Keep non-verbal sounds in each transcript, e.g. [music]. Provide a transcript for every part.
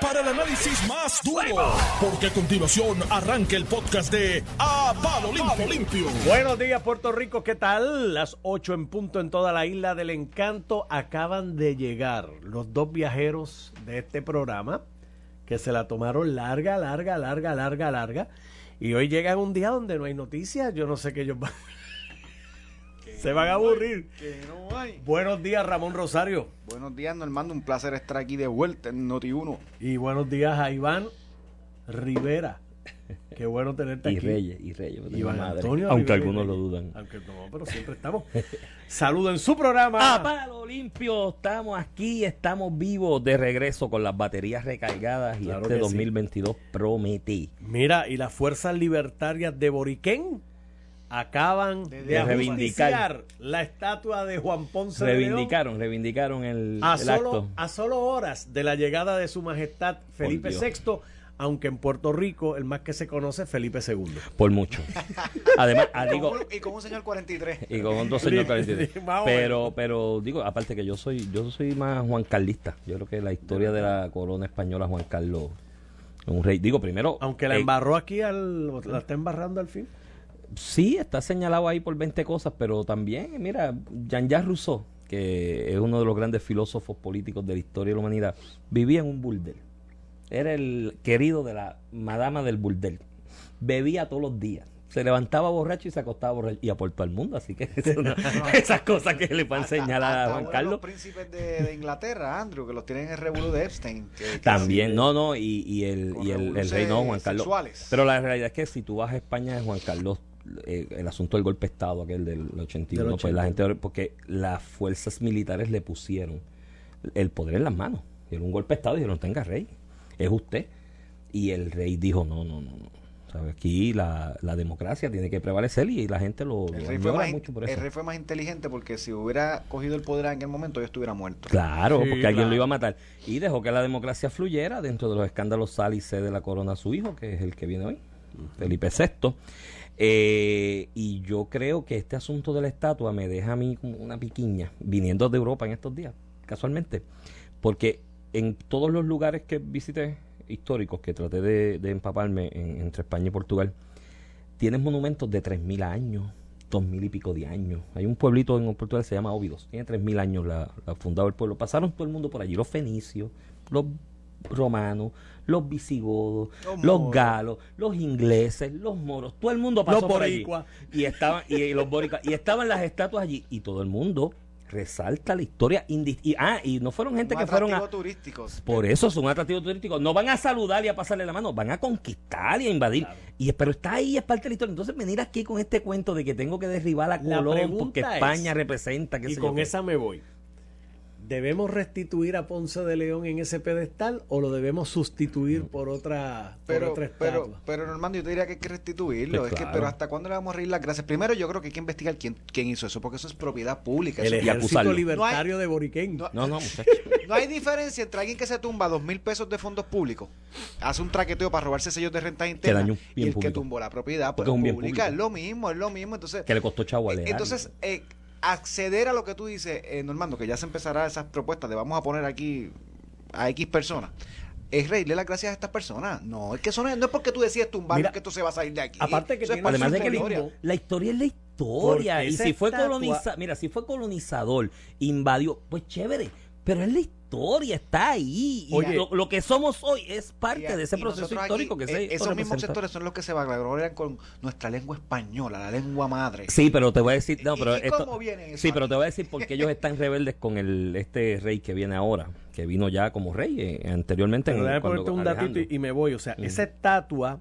para el análisis más duro, porque a continuación arranca el podcast de A Palo. Limpio. Buenos días, Puerto Rico, ¿qué tal? Las 8 en punto en toda la isla del encanto acaban de llegar los dos viajeros de este programa que se la tomaron larga, larga, larga, larga, larga. Y hoy llegan un día donde no hay noticias. Yo no sé qué ellos van. Se van a aburrir. Que no hay. Buenos días, Ramón Rosario. Buenos días, Normando. Un placer estar aquí de vuelta en Noti1. Y buenos días a Iván Rivera. Qué bueno tenerte [laughs] Y aquí. Reyes, y Reyes. Iván madre. Antonio Aunque Rivera algunos lo dudan. Aunque no, pero siempre estamos. Saludo en su programa. A palo limpio, estamos aquí, estamos vivos de regreso con las baterías recargadas y Claro este que sí. 2022 promete. Mira, y las fuerzas libertarias de Boriquén acaban de, De reivindicar. la estatua de Juan Ponce de León Reivindicaron, reivindicaron el, a el solo, acto. a solo horas de la llegada de su majestad Felipe. VI, aunque en Puerto Rico el más que se conoce es Felipe II. Por mucho. Además, ah, [laughs] digo, y con un señor 43. y con un dos señor Sí, 43. sí, más o Pero, pero digo, aparte que yo soy, yo soy más Juan Carlista. Yo creo que la historia de la corona española, Juan Carlos, un rey. Digo, primero. Aunque la eh, embarró aquí, al, la está embarrando al fin. Sí, está señalado ahí por 20 cosas, pero también, mira, Jean-Jacques Rousseau, que es uno de los grandes filósofos políticos de la historia de la humanidad, vivía en un burdel. Era el querido de la madama del burdel. Bebía todos los días. Se levantaba borracho y se acostaba borracho. Y aportó al mundo, así que [laughs] eso no- [laughs] esas cosas que le van a señalar a Juan de Carlos. Los príncipes de, de Inglaterra, Andrew, que los tienen en el revolú de Epstein. que- que También, sí, no, no, y, y el, y el, el revoluciones rey no, Juan Carlos. sexuales. Pero la realidad es que si tú vas a España, Juan Carlos, eh, el asunto del golpe de Estado, aquel del 81, Del pues la 80. gente, porque las fuerzas militares le pusieron el poder en las manos. Era un golpe de Estado y dijeron, tenga rey, es usted. Y el rey dijo, no, no, no, no. Aquí la, la democracia tiene que prevalecer y la gente lo, El lo rey, fue más, mucho por el eso. rey fue más inteligente porque si hubiera cogido el poder en aquel momento, yo estuviera muerto. Claro, Sí, porque alguien lo iba a matar. Y dejó que la democracia fluyera dentro de los escándalos sal y de la corona a su hijo, que es el que viene hoy, Felipe VI. Eh, y yo creo que este asunto de la estatua me deja a mí como una piquiña, viniendo de Europa en estos días, casualmente. Porque en todos los lugares que visité, históricos, que traté de, empaparme en- entre España y Portugal, tienes monumentos de 3.000 años, 2.000 y pico de años. Hay un pueblito en Portugal que se llama Óbidos. Tiene 3.000 años la, la fundado el pueblo. Pasaron todo el mundo por allí. Los fenicios, los romanos, los visigodos, Los galos, los ingleses, los moros. Todo el mundo pasó Los por allí. boricuas. Y estaban, y, y los boricuas. Y estaban las estatuas allí. Y todo el mundo resalta la historia. y, ah, y no fueron gente que fueron a... atractivo turístico. Por eso son atractivos turísticos. No van a saludar y a pasarle la mano, van a conquistar y a invadir. Y, pero está ahí, es parte de la historia. Entonces venir aquí con este cuento de que tengo que derribar a La Colón porque es- España representa. qué Y yo con esa me voy. ¿Debemos restituir a Ponce de León en ese pedestal o lo debemos sustituir por otra, por Pero, otra pero, estatua? pero Normando, yo te diría que hay que restituirlo. Pues es que, pero ¿hasta cuándo le vamos a reír las gracias? Primero, yo creo que hay que investigar quién, quién hizo eso, porque eso es propiedad pública. el ejército libertario de Boriquén. No, No, no, [laughs] muchachos. No hay diferencia entre alguien que se tumba dos mil pesos de fondos públicos, hace un traqueteo para robarse sellos de renta interna y el que tumbó la propiedad pues, es pública. público. Es lo mismo, es lo mismo. Entonces, que le costó chavo al eh, entonces eh, acceder a lo que tú dices, eh, Normando, que ya se empezará esas propuestas de vamos a poner aquí a X personas. Es reírle las gracias a estas personas. No, es que eso no es, no es porque tú decides tumbar Mira, que esto se va a salir de aquí. aparte que tiene Además de que la, historia. la historia es la historia. Porque Y si fue colonizador, mira, si fue colonizador, invadió, pues chévere. Pero es la historia, está ahí. Y Oye. lo, lo que somos hoy es Y- parte de ese proceso histórico aquí, que eh, se Esos mismos sectores son los que se vanaglorian con nuestra lengua española, la lengua madre. Sí, pero te voy a decir, no, ¿Y- pero y esto, cómo viene eso sí, aquí? pero te voy a decir por qué [laughs] ellos están rebeldes con el este rey que viene ahora, que vino ya como rey eh, anteriormente. Pero en- déjame cuando ponerte un datito y, y me voy. O sea, Mm. esa estatua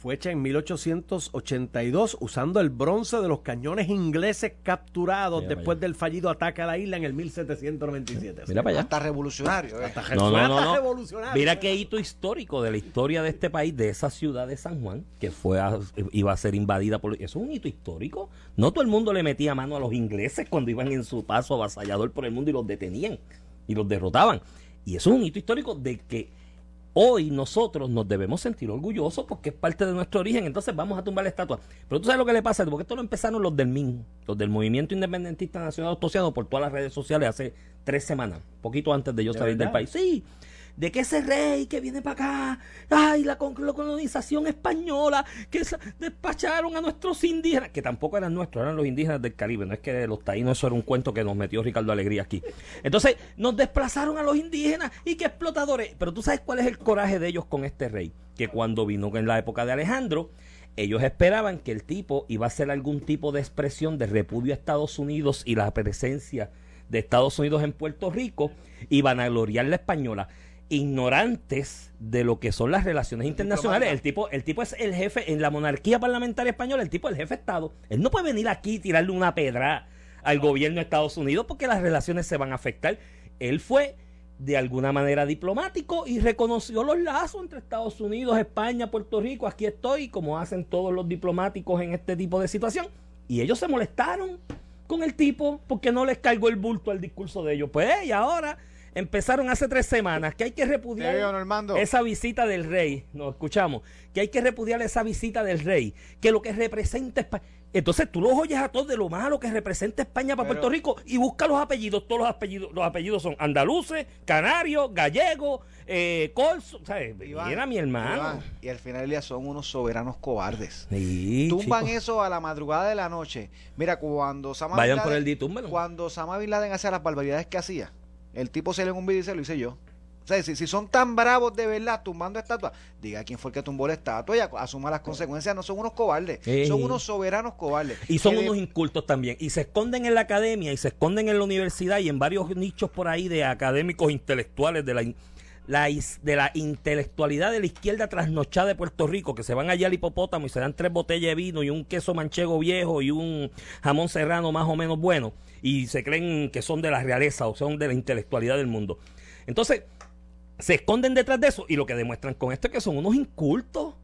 fue hecha en 1882 usando el bronce de los cañones ingleses capturados Mira después del fallido ataque a la isla en el 1797. Mira para allá. Hasta revolucionario. eh. Hasta No, no, no. revolucionario. Mira qué hito histórico de la historia de este país, de esa ciudad de San Juan, que fue a- iba a ser invadida por... Eso es un hito histórico. No todo el mundo le metía mano a los ingleses cuando iban en su paso avasallador por el mundo y los detenían y los derrotaban. Y eso es un hito histórico de que hoy nosotros nos debemos sentir orgullosos porque es parte de nuestro origen. Entonces vamos a tumbar la estatua. Pero tú sabes lo que le pasa, porque esto lo empezaron los del MIN, los del Movimiento Independentista Nacional Asociado por todas las redes sociales hace tres semanas, poquito antes de yo ¿De salir del país. Sí, de que ese rey que viene para acá, ay, la, colonización española, que despacharon a nuestros indígenas, que tampoco eran nuestros, eran los indígenas del Caribe, no es que los taínos, eso era un cuento que nos metió Ricardo Alegría aquí. Entonces, nos desplazaron a los indígenas y que explotadores. Pero tú sabes cuál es el coraje de ellos con este rey, que cuando vino en la época de Alejandro, ellos esperaban que el tipo iba a hacer algún tipo de expresión de repudio a Estados Unidos y la presencia de Estados Unidos en Puerto Rico y a gloriar la española. Ignorantes de lo que son las relaciones internacionales. El tipo, el tipo es el jefe en la monarquía parlamentaria española, el tipo es el jefe de Estado. Él no puede venir aquí y tirarle una pedra al gobierno de Estados Unidos porque las relaciones se van a afectar. Él fue de alguna manera diplomático y reconoció los lazos entre Estados Unidos, España, Puerto Rico. Aquí estoy, como hacen todos los diplomáticos en este tipo de situación. Y ellos se molestaron con el tipo porque no les cargó el bulto al discurso de ellos. Pues, y ahora empezaron hace tres semanas que hay que repudiar veo, esa visita del rey. Nos escuchamos. Que hay que repudiar esa visita del rey. Que lo que representa España. Entonces tú los oyes a todos de lo malo que representa España para Pero- Puerto Rico y busca los apellidos. Todos los apellidos, los apellidos son andaluces, canarios, gallegos, eh, corso. ¿sabes? Iván, Era mi hermano. Iván, y al final día son unos soberanos cobardes. Sí, Tumban chico. eso a la madrugada de la noche. Mira, cuando Osama Vayan Bin por el. Cuando Osama Bin Laden hacía las barbaridades que hacía, el tipo se le en un video y dice, lo hice yo. O sea, si, si son tan bravos de verdad tumbando estatuas, diga quién fue el que tumbó la estatua y asuma las consecuencias. No son unos cobardes, son unos soberanos cobardes. Y son Que de- unos incultos también. Y se esconden en la academia y se esconden en la universidad y en varios nichos por ahí de académicos intelectuales de la, de la intelectualidad de la izquierda trasnochada de Puerto Rico, que se van allá al hipopótamo y se dan tres botellas de vino y un queso manchego viejo y un jamón serrano más o menos bueno. Y se creen que son de la realeza o son de la intelectualidad del mundo. Entonces, se esconden detrás de eso y lo que demuestran con esto es que son unos incultos.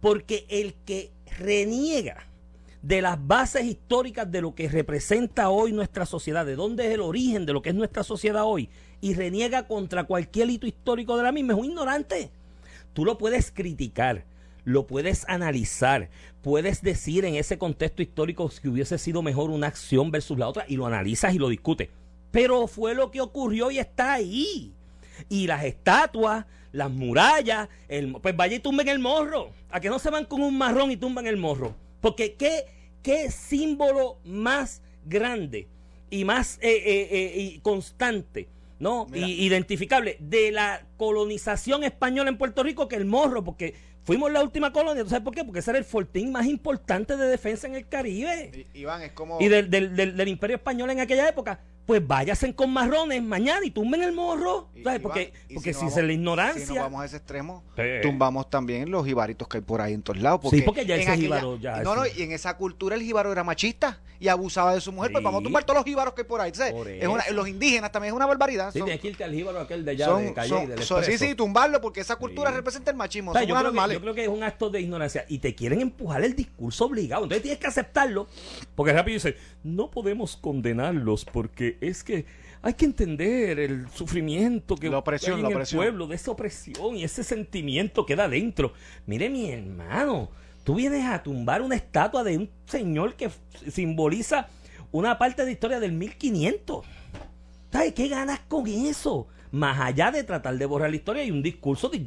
Porque el que reniega de las bases históricas de lo que representa hoy nuestra sociedad, de dónde es el origen de lo que es nuestra sociedad hoy, y reniega contra cualquier hito histórico de la misma, es un ignorante. Tú lo puedes criticar, lo puedes analizar, puedes decir en ese contexto histórico si hubiese sido mejor una acción versus la otra, y lo analizas y lo discutes. Pero fue lo que ocurrió y está ahí. Y las estatuas, las murallas, el, pues vaya y tumben el morro. A que no se van con un marrón y tumban el morro. Porque qué, qué símbolo más grande y más eh, eh, eh, y constante, ¿no? Y identificable de la colonización española en Puerto Rico que el morro, porque fuimos la última colonia. ¿Tú sabes por qué? Porque ese era el fortín más importante de defensa en el Caribe I- Iván, es como... y del, del, del, del imperio español en aquella época, pues váyanse con marrones mañana y tumben el morro. y- ¿sabes? Iván, Porque, y porque nos si, vamos- se la Si ignorancia. nos vamos a ese extremo, Sí. tumbamos también los jibaritos que hay por ahí en todos lados. Porque Sí, porque ya ese jíbaro ya No, no, y en esa cultura el jíbaro era machista y abusaba de su mujer. Pues vamos a tumbar todos los jíbaros que hay por ahí. Por Es una- los indígenas también es una barbaridad. Sí, tienes que irte al jíbaro aquel de allá son- de Calle son- y del son- sí, sí, tumbarlo porque esa cultura Sí. representa el machismo. O sea, son yo, unos creo que, anormales. yo creo que es un acto de ignorancia y te quieren empujar el discurso obligado. Entonces tienes que aceptarlo. Porque rápido dice, no podemos condenarlos porque es que hay que entender el sufrimiento que La opresión, hay en la el pueblo, de esa opresión y ese sentimiento que da dentro. Mire, mi hermano, tú vienes a tumbar una estatua de un señor que simboliza una parte de historia del 1500. ¿Sabes qué ganas con eso? Más allá de tratar de borrar la historia, hay un discurso de,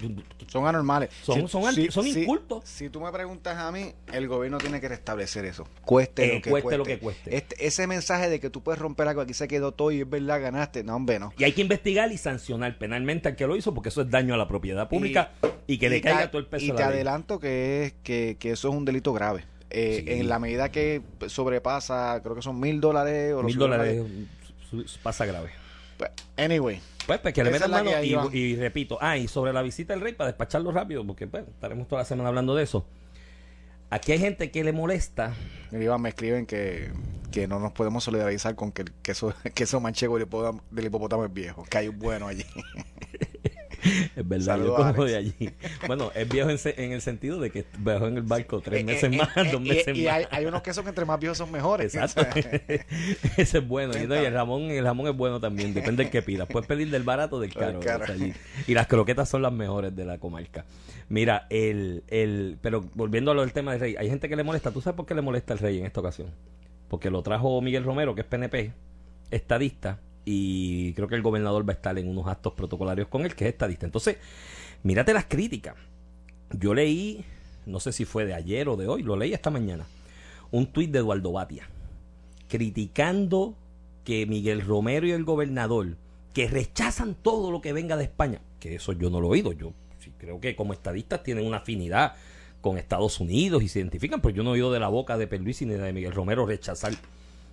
Son anormales. Son- son son incultos. Si tú me preguntas a mí, el gobierno tiene que restablecer eso. Cueste, Eh, lo, que cueste cueste lo que cueste. Este- ese mensaje de que tú puedes romper algo, aquí se quedó todo y es verdad, ganaste. No, hombre, no. Y hay que investigar y sancionar penalmente al que lo hizo porque eso es daño a la propiedad pública y, que le caiga todo el peso Y te adelanto que, es, que, que eso es un delito grave. Eh, Sí. En la medida que sobrepasa, creo que son mil dólares o Mil dólares pasa grave. Pues, Anyway, Pues, pues que le metan mano y, y repito, ah, y sobre la visita del rey, para despacharlo rápido, porque pues, estaremos toda la semana hablando de eso. Aquí hay gente que le molesta. Iván, me escriben que, que no nos podemos solidarizar con que el queso, [laughs] queso manchego del hipopótamo, del hipopótamo es viejo, que hay un bueno allí. [laughs] Es verdad, Saludos, yo como de allí. Bueno, es viejo en, el sentido de que viajó en el barco tres Eh, meses eh, más, eh, dos y- meses y más. hay, hay unos quesos que entre más viejos son mejores. Exacto. O [laughs] sea, [laughs] Ese es bueno. Y, no, y el jamón, el jamón es bueno también. Depende del que pidas. Puedes pedir del barato o del caro. [laughs] Del caro. o sea, allí. Y las croquetas son las mejores de la comarca. Mira, el, el, pero volviendo a lo del tema del rey, hay gente que le molesta. ¿Tú sabes por qué le molesta el rey en esta ocasión? Porque lo trajo Miguel Romero, que es PNP, estadista, y creo que el gobernador va a estar en unos actos protocolarios con él, que es estadista. Entonces, mírate las críticas. Yo leí, no sé si fue de ayer o de hoy, lo leí esta mañana, un tuit de Eduardo Batia, criticando que Miguel Romero y el gobernador, que rechazan todo lo que venga de España, que eso yo no lo he oído, yo sí creo que como estadistas tienen una afinidad con Estados Unidos y se identifican, pero yo no he oído de la boca de Perluisi ni de Miguel Romero rechazar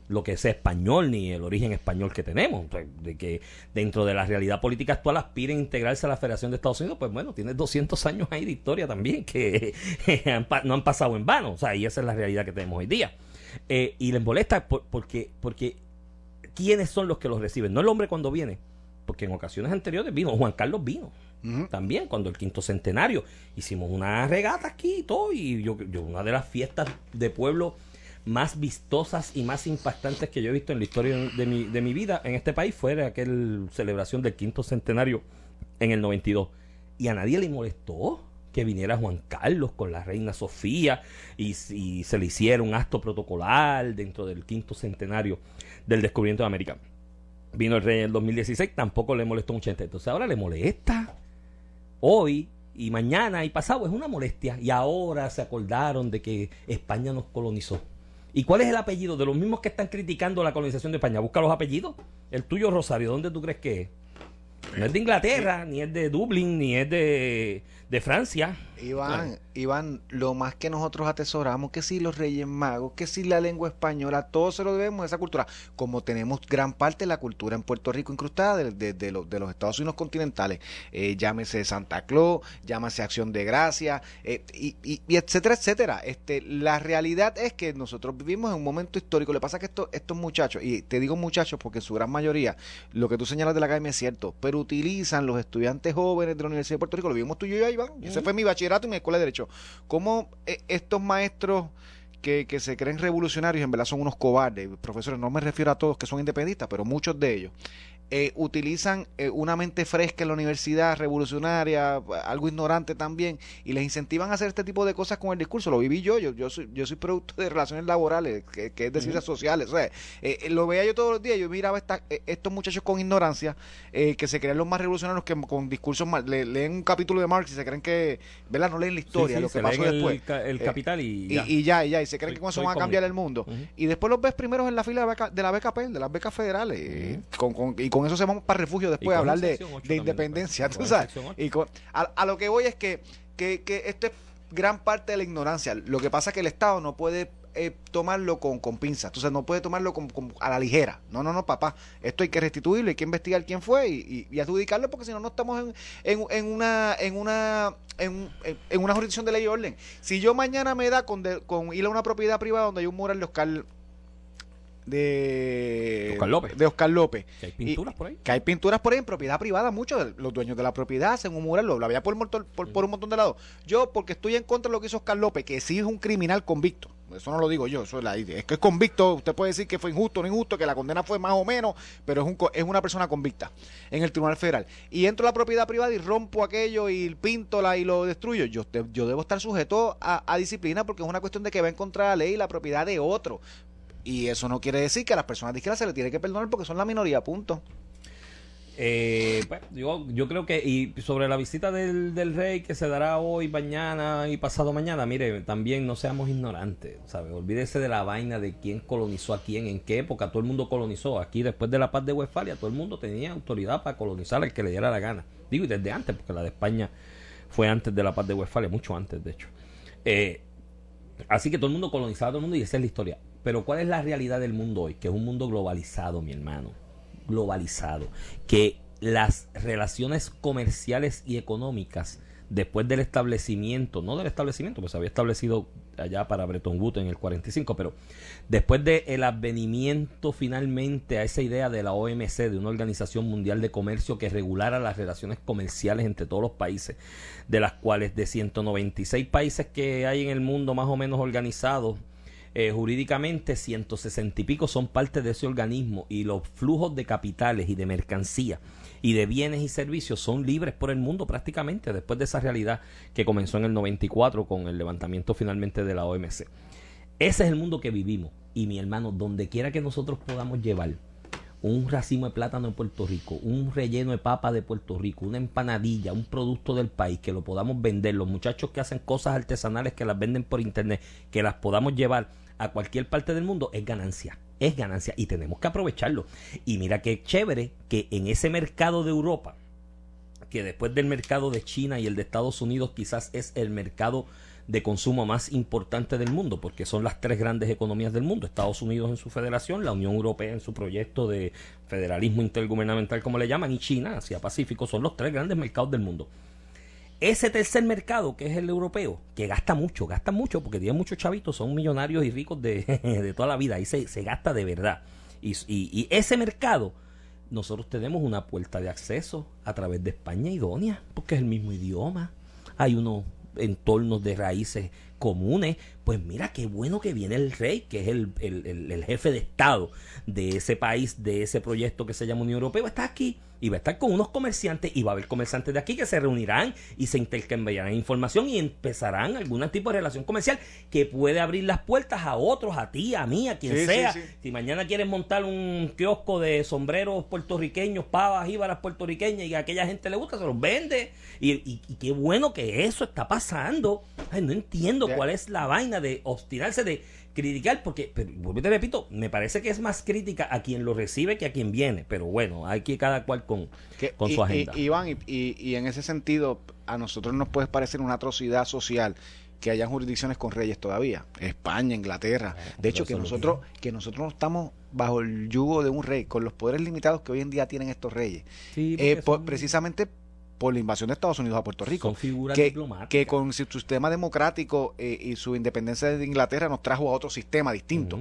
lo que es español ni el origen español que tenemos. de que dentro de la realidad política actual aspiren a integrarse a la Federación de Estados Unidos, pues bueno, tiene 200 años ahí de historia también que [laughs] no han pasado en vano. O sea, y esa es la realidad que tenemos hoy día. Eh, y les molesta porque, porque ¿quiénes son los que los reciben? No el hombre cuando viene, porque en ocasiones anteriores vino, Juan Carlos vino. También, cuando el quinto centenario hicimos una regata aquí y todo, y yo, yo una de las fiestas de pueblo más vistosas y más impactantes que yo he visto en la historia de mi, de mi vida en este país fue aquella celebración del quinto centenario en el 92. Y a nadie le molestó que viniera Juan Carlos con la reina Sofía y, se le hiciera un acto protocolar dentro del quinto centenario del descubrimiento de América. Vino el rey en el 2016, tampoco le molestó mucha gente. Entonces ahora le molesta. Hoy y mañana y pasado es una molestia. Y ahora se acordaron de que España nos colonizó. ¿Y cuál es el apellido de los mismos que están criticando la colonización de España? Busca los apellidos. El tuyo, Rosario, ¿dónde tú crees que es? No es de Inglaterra, ni es de Dublín, ni es de, de Francia. Iván, Iván, lo más que nosotros atesoramos, que si los Reyes Magos, que si la lengua española, todo se lo debemos a esa cultura. Como tenemos gran parte de la cultura en Puerto Rico incrustada de, de, los Estados Unidos continentales, eh, llámese Santa Claus, llámese Acción de Gracia, eh, y, y, etcétera, etcétera. Este, la realidad es que nosotros vivimos en un momento histórico. Le pasa que esto, estos muchachos, y te digo muchachos porque en su gran mayoría, lo que tú señalas de la academia es cierto, pero utilizan los estudiantes jóvenes de la Universidad de Puerto Rico, lo vimos tú y yo, Iván, ese fue mi bachillerato y mi escuela de Derecho. ¿Cómo eh, estos maestros que, que, se creen revolucionarios en verdad son unos cobardes? Profesores, no me refiero a todos que son independentistas, pero muchos de ellos eh, utilizan eh, una mente fresca en la universidad, revolucionaria, algo ignorante también, y les incentivan a hacer este tipo de cosas con el discurso. Lo viví yo, yo, yo soy, yo soy producto de relaciones laborales, que, es de ciencias sociales. O sea, eh, lo veía yo todos los días, yo miraba esta, estos muchachos con ignorancia, que se creen los más revolucionarios, que con discursos leen un capítulo de Marx y se creen que, ¿verdad? No leen la historia, lo que pasó después. El, capital y ya. Y, ya, y ya, y se creen que con eso van a cambiar el mundo. Y después los ves primeros en la fila de, beca, de la beca PEL, de las becas federales, con, con, y con con eso se van para refugio después a hablar de, independencia. ¿tú sabes? Y a, lo que voy es que, que, esto es gran parte de la ignorancia. Lo que pasa es que el Estado no puede eh, tomarlo con, con pinzas. Entonces no puede tomarlo a la ligera. No, no, no, papá. Esto hay que restituirlo, hay que investigar quién fue y, y, adjudicarlo porque si no, no estamos en, en, en una en una en, en, una jurisdicción de ley y orden. Si yo mañana me da con, con ir a una propiedad privada donde hay un mural de Oscar de Oscar López. De Oscar López. Que hay pinturas por ahí. Que hay pinturas por ahí en propiedad privada. Muchos de los dueños de la propiedad hacen un mural, lo, había por, por, por, un montón de lados. Yo, porque estoy en contra de lo que hizo Oscar López, que sí es un criminal convicto. Eso no lo digo yo, eso es, la, es que es convicto. Usted puede decir que fue injusto o no injusto, que la condena fue más o menos, pero es, un, es una persona convicta en el Tribunal Federal. Y entro a la propiedad privada y rompo aquello y pinto la y lo destruyo. Yo, yo debo estar sujeto a, a disciplina porque es una cuestión de que va en contra de la ley y la propiedad de otro. Y eso no quiere decir que a las personas de izquierda se le tiene que perdonar porque son la minoría, punto. Eh, pues, yo, yo creo que, y sobre la visita del, del, rey que se dará hoy, mañana y pasado mañana, mire, también no seamos ignorantes, ¿sabes? Olvídese de la vaina de quién colonizó a quién, en qué época todo el mundo colonizó. Aquí, después de la paz de Westfalia, todo el mundo tenía autoridad para colonizar al que le diera la gana. Digo, y desde antes, porque la de España fue antes de la paz de Westfalia, mucho antes, de hecho. Eh, así que todo el mundo colonizaba a todo el mundo y esa es la historia. Pero ¿cuál es la realidad del mundo hoy? Que es un mundo globalizado, mi hermano. Globalizado. Que las relaciones comerciales y económicas después del establecimiento, no del establecimiento, pues se había establecido allá para Bretton Woods en el 45, pero después del advenimiento finalmente a esa idea de la OMC, de una organización mundial de comercio que regulara las relaciones comerciales entre todos los países, de las cuales de 196 países que hay en el mundo más o menos organizados, eh, jurídicamente 160 y pico son parte de ese organismo y los flujos de capitales y de mercancía y de bienes y servicios son libres por el mundo prácticamente después de esa realidad que comenzó en el 94 con el levantamiento finalmente de la OMC. Ese es el mundo que vivimos y mi hermano, donde quiera que nosotros podamos llevar un racimo de plátano de Puerto Rico, un relleno de papa de Puerto Rico, una empanadilla, un producto del país, que lo podamos vender, los muchachos que hacen cosas artesanales que las venden por internet, que las podamos llevar a cualquier parte del mundo, es ganancia, es ganancia y tenemos que aprovecharlo. Y mira qué chévere que en ese mercado de Europa, que después del mercado de China y el de Estados Unidos quizás es el mercado de consumo más importante del mundo, porque son las tres grandes economías del mundo, Estados Unidos en su federación, la Unión Europea en su proyecto de federalismo intergubernamental, como le llaman, y China, Asia Pacífico, son los tres grandes mercados del mundo. Ese tercer mercado, que es el europeo, que gasta mucho, gasta mucho, porque tiene muchos chavitos, son millonarios y ricos de, [laughs] de toda la vida, ahí se, se gasta de verdad. Y, y, y ese mercado, nosotros tenemos una puerta de acceso a través de España idónea, porque es el mismo idioma. Hay unos entornos de raíces comunes, pues mira qué bueno que viene el rey, que es el, el, el, el jefe de Estado de ese país, de ese proyecto que se llama Unión Europea, está aquí y va a estar con unos comerciantes y va a haber comerciantes de aquí que se reunirán y se intercambiarán información y empezarán algún tipo de relación comercial que puede abrir las puertas a otros, a ti, a mí, a quien Sí, sea. sí, sí. Si mañana quieres montar un kiosco de sombreros puertorriqueños, pavas, jíbaras puertorriqueñas y a aquella gente le gusta, se los vende. Y, y- y qué bueno que eso está pasando. Ay, no entiendo cuál es la vaina de obstinarse, de criticar, porque, pero, vuelvo y te repito, me parece que es más crítica a quien lo recibe que a quien viene. Pero bueno, hay que cada cual con, Que- con y- su agenda. y- Iván, y, y- y en ese sentido, a nosotros nos puede parecer una atrocidad social que hayan jurisdicciones con reyes todavía. España, Inglaterra. De hecho, que nosotros, que nosotros no estamos bajo el yugo de un rey, con los poderes limitados que hoy en día tienen estos reyes. Sí, Eh, porque por- son- precisamente por la invasión de Estados Unidos a Puerto Rico. son figuras que, diplomáticas. que con su sistema democrático eh, y su independencia de Inglaterra nos trajo a otro sistema distinto.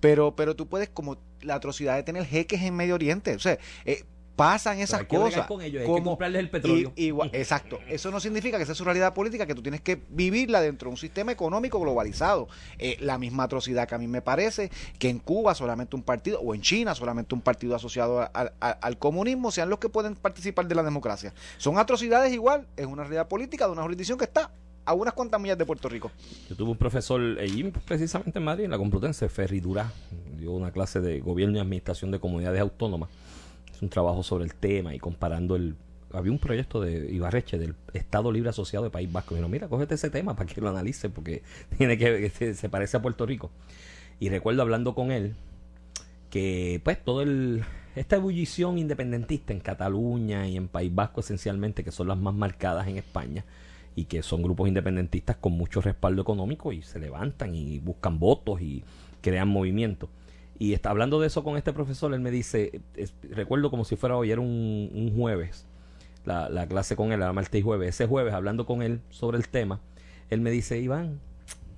Pero, pero tú puedes, como la atrocidad de tener jeques en Medio Oriente, o sea, eh, pasan esas hay que bregar cosas. con ellos, hay que comprarles el petróleo. y- igual- exacto. Eso no significa que esa es su realidad política, que tú tienes que vivirla dentro de un sistema económico globalizado. Eh, la misma atrocidad que a mí me parece que en Cuba solamente un partido, o en China solamente un partido asociado a- a- a- al comunismo, sean los que pueden participar de la democracia. Son atrocidades igual, es una realidad política de una jurisdicción que está a unas cuantas millas de Puerto Rico. Yo tuve un profesor allí, precisamente en Madrid, en la Complutense, Ferry Durá, dio una clase de gobierno y administración de comunidades autónomas. Es un trabajo sobre el tema y comparando el... Había un proyecto de Ibarreche del Estado Libre Asociado de País Vasco. Y dijo, mira, cógete ese tema para que lo analice porque [laughs] tiene que se, parece a Puerto Rico. Y recuerdo hablando con él que pues todo el esta ebullición independentista en Cataluña y en País Vasco esencialmente que son las más marcadas en España y que son grupos independentistas con mucho respaldo económico y se levantan y buscan votos y crean movimientos. Y está hablando de eso con este profesor, él me dice, recuerdo como si fuera hoy, era un, un jueves, la, la clase con él, era martes y jueves, ese jueves hablando con él sobre el tema, él me dice, Iván,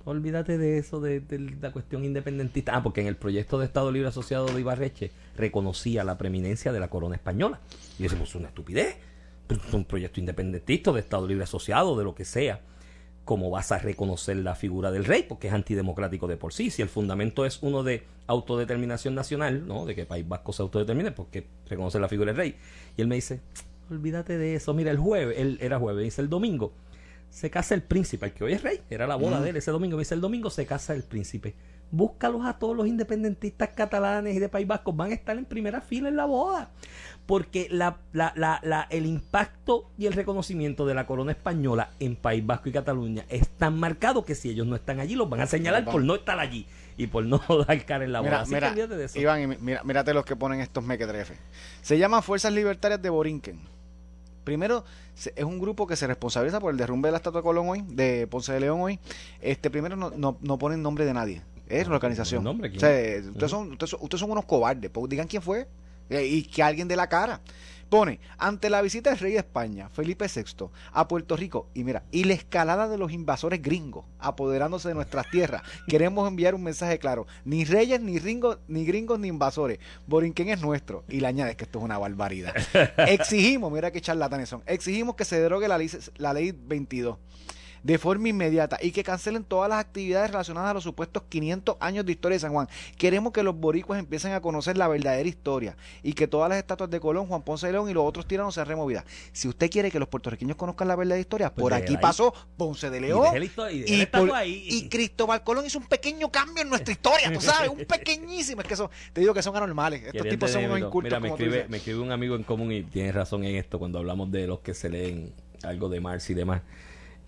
olvídate de eso, de, de la cuestión independentista. Ah, porque en el proyecto de Estado Libre Asociado de Ibarreche reconocía la preeminencia de la corona española. Y pues es una estupidez. Es un proyecto independentista de Estado Libre Asociado, de lo que sea. ¿Cómo vas a reconocer la figura del rey? Porque es antidemocrático de por sí. Si el fundamento es uno de autodeterminación nacional, ¿no? De que País Vasco se autodetermine, porque reconocer la figura del rey. Y él me dice, olvídate de eso. Mira, el jueves, él era jueves, dice el domingo, se casa el príncipe, el que hoy es rey, era la boda de él ese domingo, me dice el domingo se casa el príncipe. Búscalos a todos los independentistas catalanes y de País Vasco, van a estar en primera fila en la boda. Porque la, la, la, la- el impacto y el reconocimiento de la corona española en País Vasco y Cataluña es tan marcado que si ellos no están allí, los van a señalar por no estar allí y por no [laughs] dar cara en la boda. Mira, Así que mira, olvídate de eso. Iván, y mi- mira, mírate los que ponen estos mequetrefes. Se llaman Fuerzas Libertarias de Borinquen. Primero, es un grupo que se responsabiliza por el derrumbe de la estatua de Colón hoy, de Ponce de León hoy. Este, primero no, no, no ponen nombre de nadie. Es la organización. ¿El nombre? O sea, ustedes, son, ustedes, son, ustedes son unos cobardes. pues, digan quién fue eh, y que alguien de la cara. Pone, ante la visita del rey de España, Felipe VI, a Puerto Rico, y mira, y la escalada de los invasores gringos apoderándose de nuestras tierras, [laughs] queremos enviar un mensaje claro, ni reyes, ni gringos, ni gringos, ni invasores, Borinquen es nuestro, y le añades que esto es una barbaridad. [laughs] Exigimos, mira qué charlatanes son, exigimos que se derogue la ley, la ley 22. De forma inmediata y que cancelen todas las actividades relacionadas a los supuestos 500 años de historia de San Juan. Queremos que los boricuas empiecen a conocer la verdadera historia y que todas las estatuas de Colón, Juan Ponce de León y los otros tiranos sean removidas. Si usted quiere que los puertorriqueños conozcan la verdadera historia, Pues por aquí ahí. pasó Ponce de León. y por- Cristóbal Colón hizo un pequeño cambio en nuestra historia, tú sabes, un [laughs] pequeñísimo. Es que son, te digo que son anormales. Estos tipos son unos incultos. Mira, me escribe, me escribe un amigo en común y tienes razón en esto cuando hablamos de los que se leen algo de Marx y demás.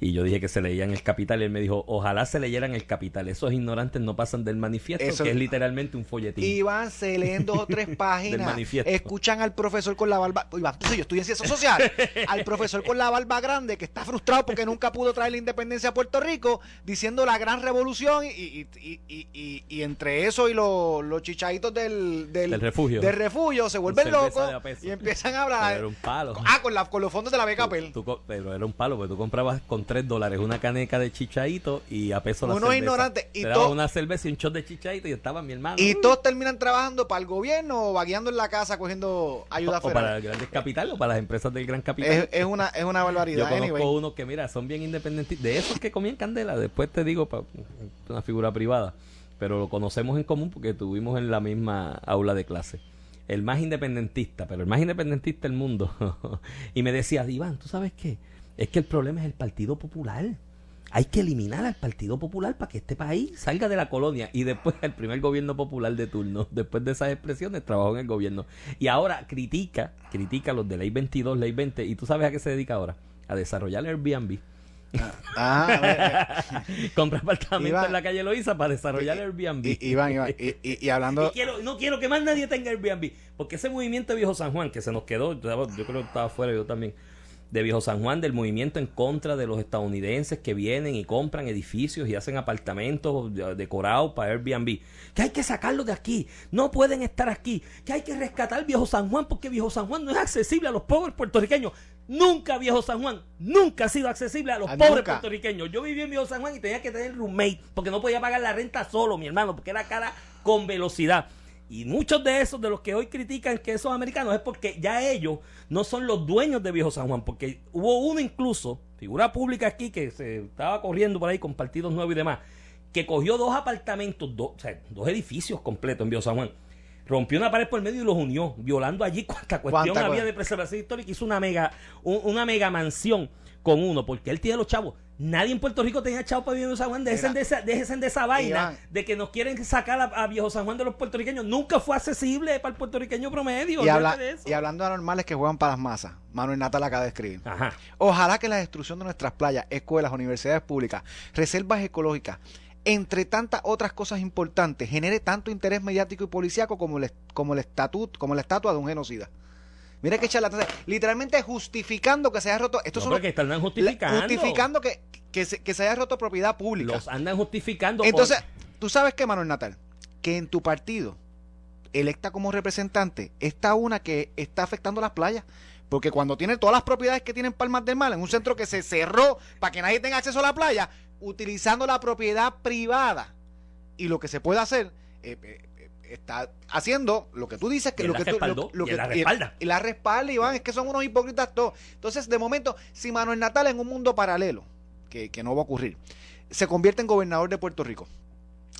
Y yo dije que se leían el capital y él me dijo, ojalá se leyeran el capital. Esos ignorantes no pasan del manifiesto, Eso- que es literalmente un folletín. Iván, se leen dos o tres [laughs] páginas. manifiesto. Escuchan al profesor con la barba. Iván, yo estoy en ciencia social. [laughs] al profesor con la barba grande que está frustrado porque nunca pudo traer la independencia a Puerto Rico, diciendo la gran revolución. Y, y, y, y, entre eso y los, los chichaditos del, del, Del refugio. del refugio se vuelven locos y empiezan a hablar. era un palo. Ah, con, la, con los fondos de la beca Pel. Tú co- pero era un palo, porque tú comprabas con 3 dólares una caneca de chichaito y a peso la Unos cerveza. y Te una cerveza y un shot de chichaito y estaba mi hermano. Y todos terminan trabajando para el gobierno o vagueando en la casa cogiendo ayuda o para federal. los grandes capitales o para las empresas del gran capital. Es, es una, es una Yo barbaridad. conozco Anyway. unos que, mira, son bien independentistas. De esos que comían candela, después te digo, una figura privada. Pero lo conocemos en común porque estuvimos en la misma aula de clase. El más independentista, pero el más independentista del mundo. [laughs] y me decía, Iván, ¿tú sabes qué? Es que el problema es el Partido Popular. Hay que eliminar al Partido Popular para que este país salga de la colonia. Y después el primer gobierno popular de turno, después de esas expresiones, trabajó en el gobierno. Y ahora critica, critica a los de Ley 22, Ley 20. ¿Y tú sabes a qué se dedica ahora? A desarrollar Airbnb. Ah, a ver, [laughs] Compra apartamentos Iván, en la calle Loíza para desarrollar Airbnb. I- Iván, Iván, y, y- y hablando. [laughs] Y quiero, no quiero que más nadie tenga Airbnb. Porque ese movimiento de Viejo San Juan que se nos quedó, yo yo creo que estaba fuera, yo también, de Viejo San Juan, del movimiento en contra de los estadounidenses que vienen y compran edificios y hacen apartamentos de- decorados para Airbnb. Que hay que sacarlos de aquí. No pueden estar aquí. Que hay que rescatar Viejo San Juan porque Viejo San Juan no es accesible a los pobres puertorriqueños. Nunca Viejo San Juan, nunca ha sido accesible a los Ah, pobres nunca. puertorriqueños. Yo viví en Viejo San Juan y tenía que tener roommate porque no podía pagar la renta solo, mi hermano, porque era cara con velocidad. Y muchos de esos, de los que hoy critican que esos americanos, es porque ya ellos no son los dueños de Viejo San Juan. Porque hubo uno incluso, figura pública aquí, que se estaba corriendo por ahí con partidos nuevos y demás, que cogió dos apartamentos, dos, o sea, dos edificios completos en Viejo San Juan. Rompió una pared por el medio y los unió, violando allí [laughs] cuánta cuestión había de preservación histórica. Hizo una mega, un- una mega mansión con uno, porque él tiene los chavos. Nadie en Puerto Rico tenía chavos para vivir en San Juan. Déjense de esa, déjense de esa vaina Iván. de que nos quieren sacar a, a Viejo San Juan de los puertorriqueños. Nunca fue accesible para el puertorriqueño promedio. Y, habla- olvídate de eso. y hablando de anormales que juegan para las masas, Manuel Natal acaba de escribir. Ajá. Ojalá que la destrucción de nuestras playas, escuelas, universidades públicas, reservas ecológicas, entre tantas otras cosas importantes, genere tanto interés mediático y policíaco como el, como el estatut, como la estatua de un genocida. Mira que charlatán. Literalmente justificando que se haya roto. Estos No, son porque están justificando. justificando que, que, se, que se haya roto propiedad pública. Los andan justificando. Entonces, por- tú sabes que, Manuel Natal, que en tu partido, electa como representante, está una que está afectando las playas. Porque cuando tiene todas las propiedades que tienen Palmas del Mar, en un centro que se cerró para que nadie tenga acceso a la playa, utilizando la propiedad privada. Y lo que se puede hacer, eh, eh, está haciendo lo que tú dices, que Y lo que tú... lo- respaldó, lo y que- la respalda. Y, la respalda, Iván, es que son unos hipócritas todos. Entonces, de momento, si Manuel Natal en un mundo paralelo, que, que no va a ocurrir, se convierte en gobernador de Puerto Rico,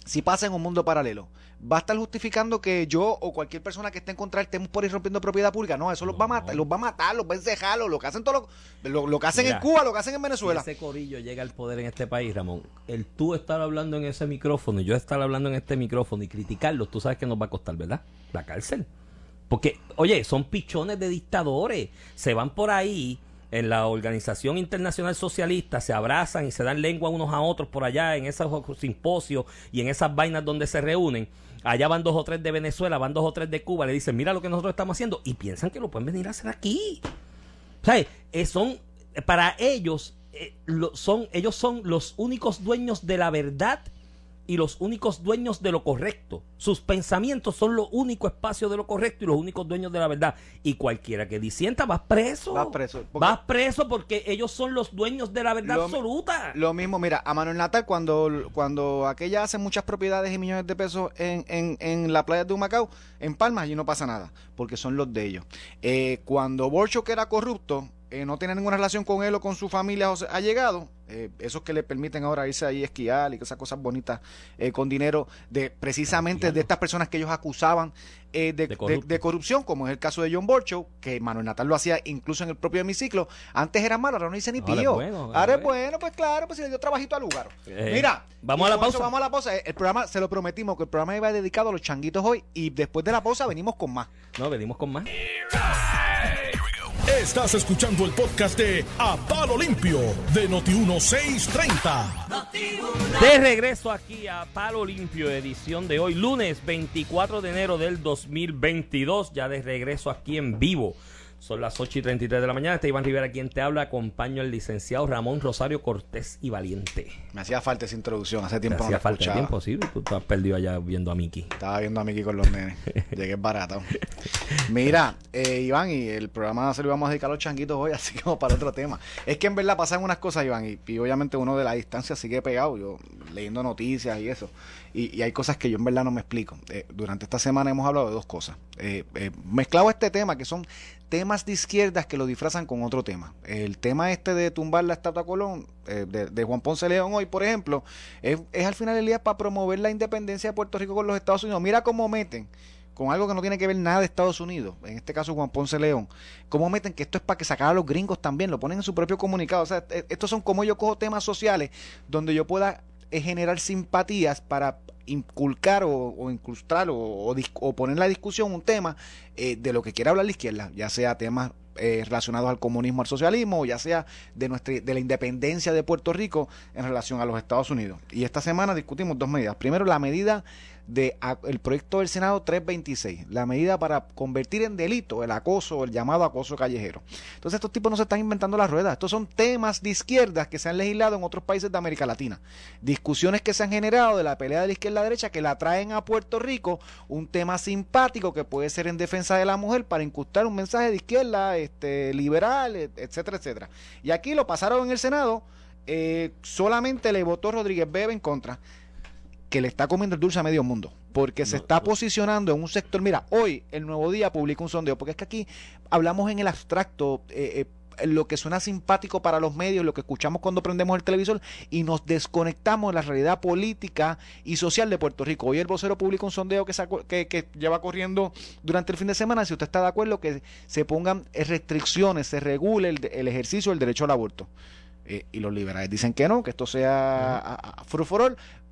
si pasa en un mundo paralelo, ¿va a estar justificando que yo o cualquier persona que esté en contra estemos por ir rompiendo propiedad pública? No, eso los va a matar, los va a matar, los va a encejar, lo, lo que hacen todos los- lo, lo que hacen Mira, en Cuba, lo que hacen en si Venezuela. ese corillo llega al poder en este país, Ramón, el tú estar hablando en ese micrófono y yo estar hablando en este micrófono y criticarlos, tú sabes que nos va a costar, ¿verdad? La cárcel. Porque, oye, son pichones de dictadores. Se van por ahí en la Organización Internacional Socialista, se abrazan y se dan lengua unos a otros por allá en esos simposios y en esas vainas donde se reúnen. Allá van dos o tres de Venezuela, van dos o tres de Cuba, le dicen, mira lo que nosotros estamos haciendo y piensan que lo pueden venir a hacer aquí. O sea, eh, son, para ellos, eh, son, ellos son los únicos dueños de la verdad y los únicos dueños de lo correcto. Sus pensamientos son los únicos espacios de lo correcto y los únicos dueños de la verdad. Y cualquiera que disienta va preso. Vas preso, porque- Vas preso porque ellos son los dueños de la verdad Lo- absoluta. Lo mismo, mira, a Manuel Natal, cuando, cuando aquella hace muchas propiedades y millones de pesos en, en, en la playa de Humacao, en Palmas, allí no pasa nada, porque son los de ellos. Eh, cuando Borcho, que era corrupto, eh, no tiene ninguna relación con él o con su familia o ha llegado, eh, esos que le permiten ahora irse ahí a esquiar y esas cosas bonitas eh, con dinero de precisamente de estas personas que ellos acusaban eh, de, De corrupto. de- de corrupción, como es el caso de John Borcho, que Manuel Natal lo hacía incluso en el propio hemiciclo. Antes era malo, ahora no dice ni Ahora es pío. bueno, ahora ahora es bueno, pues claro, pues si le dio trabajito al lugar. Eh, Mira, vamos a la eso pausa. Vamos a la pausa. El programa se lo prometimos que el programa iba dedicado a los changuitos hoy y después de la pausa venimos con más. No, venimos con más. Estás escuchando el podcast de A Palo Limpio de Noti1630. De regreso aquí a Palo Limpio, edición de hoy, lunes 24 de enero del 2022. Ya de regreso aquí en vivo. Son las 8 y 33 de la mañana. Este Iván Rivera quien te habla. Acompaño al licenciado Ramón Rosario Cortés y Valiente. Me hacía falta esa introducción, hace Te tiempo no hacía la falta escuchaba. tiempo, sí. Tú has perdido allá viendo a Mickey. Estaba viendo a Miki con los nenes. [laughs] Llegué barato. Mira, eh, Iván, y el programa se lo íbamos a dedicar a los changuitos hoy, [laughs] así que vamos para otro tema. Es que en verdad pasan unas cosas, Iván, y, y obviamente uno de la distancia sigue pegado, yo leyendo noticias y eso. Y, y hay cosas que yo en verdad no me explico. Eh, durante esta semana hemos hablado de dos cosas. Eh, eh, mezclado este tema, que son temas de izquierdas que lo disfrazan con otro tema. El tema este de tumbar la estatua Colón, eh, de, de Juan Ponce León hoy, por ejemplo, es, al final del día para promover la independencia de Puerto Rico con los Estados Unidos. Mira cómo meten con algo que no tiene que ver nada de Estados Unidos, en este caso Juan Ponce León, cómo meten que esto es para que sacar a los gringos también, lo ponen en su propio comunicado. O sea, e- estos son como yo cojo temas sociales donde yo pueda eh, generar simpatías para inculcar o, incrustar o, o o poner en la discusión un tema eh, de lo que quiera hablar la izquierda, ya sea temas eh, relacionados al comunismo, al socialismo, o ya sea de nuestra de la independencia de Puerto Rico en relación a los Estados Unidos. Y esta semana discutimos dos medidas. Primero, la medida de el proyecto del Senado 326, la medida para convertir en delito el acoso, el llamado acoso callejero. Entonces estos tipos no se están inventando las ruedas, estos son temas de izquierdas que se han legislado en otros países de América Latina. Discusiones que se han generado de la pelea de la izquierda derecha que la traen a Puerto Rico, un tema simpático que puede ser en defensa de la mujer para incrustar un mensaje de izquierda, este, liberal, et- etcétera, etcétera. Y aquí lo pasaron en el Senado, eh, solamente le votó Rodríguez Bebe en contra que le está comiendo el dulce a medio mundo, porque se está no. posicionando en un sector. Mira, hoy el Nuevo Día publica un sondeo, porque es que aquí hablamos en el abstracto, eh, eh, lo que suena simpático para los medios, lo que escuchamos cuando prendemos el televisor y nos desconectamos de la realidad política y social de Puerto Rico. Hoy el vocero publica un sondeo que, sacó- que, que lleva corriendo durante el fin de semana. Si usted está de acuerdo, que se pongan eh, restricciones, se regule el, el ejercicio del derecho al aborto. Eh, y los liberales dicen que no, que esto sea a.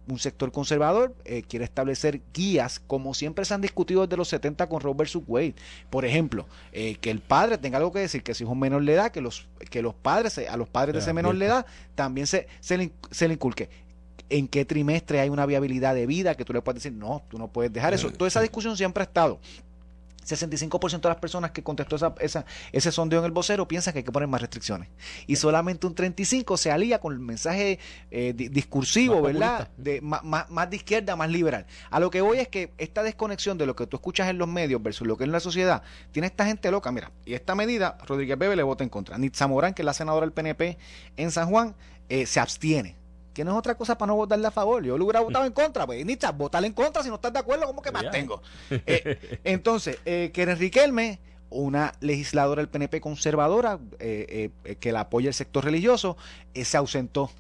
Un sector conservador eh, quiere establecer guías, como siempre se han discutido desde los 70 con Roe versus Wade. Por ejemplo, eh, que el padre tenga algo que decir, que si es un menor de edad, que los, que los padres, eh, a los padres de Se ese menor de edad, también se, se, le, se le inculque. ¿En qué trimestre hay una viabilidad de vida que tú le puedes decir, no, tú no puedes dejar eso? Toda esa discusión siempre ha estado. 65% de las personas que contestó esa, esa- ese sondeo en el vocero piensan que hay que poner más restricciones. Y solamente un 35% se alía con el mensaje eh, di- discursivo, Más ¿verdad? De, ma- más, de izquierda, más liberal. A lo que voy es que esta desconexión de lo que tú escuchas en los medios versus lo que es en la sociedad, tiene esta gente loca. Mira, y esta medida, Rodríguez Bebe le vota en contra. Nitza Morán, que es la senadora del PNP en San Juan, eh, se abstiene. Que no es otra cosa para no votarle a favor. Yo lo hubiera votado en [laughs] contra. Pues, Nitza, votarle en contra si no estás de acuerdo, ¿cómo que más Ya. tengo? [laughs] Eh, entonces, eh, Keren Riquelme, una legisladora del PNP conservadora eh, eh, que la apoya el sector religioso, eh, se ausentó.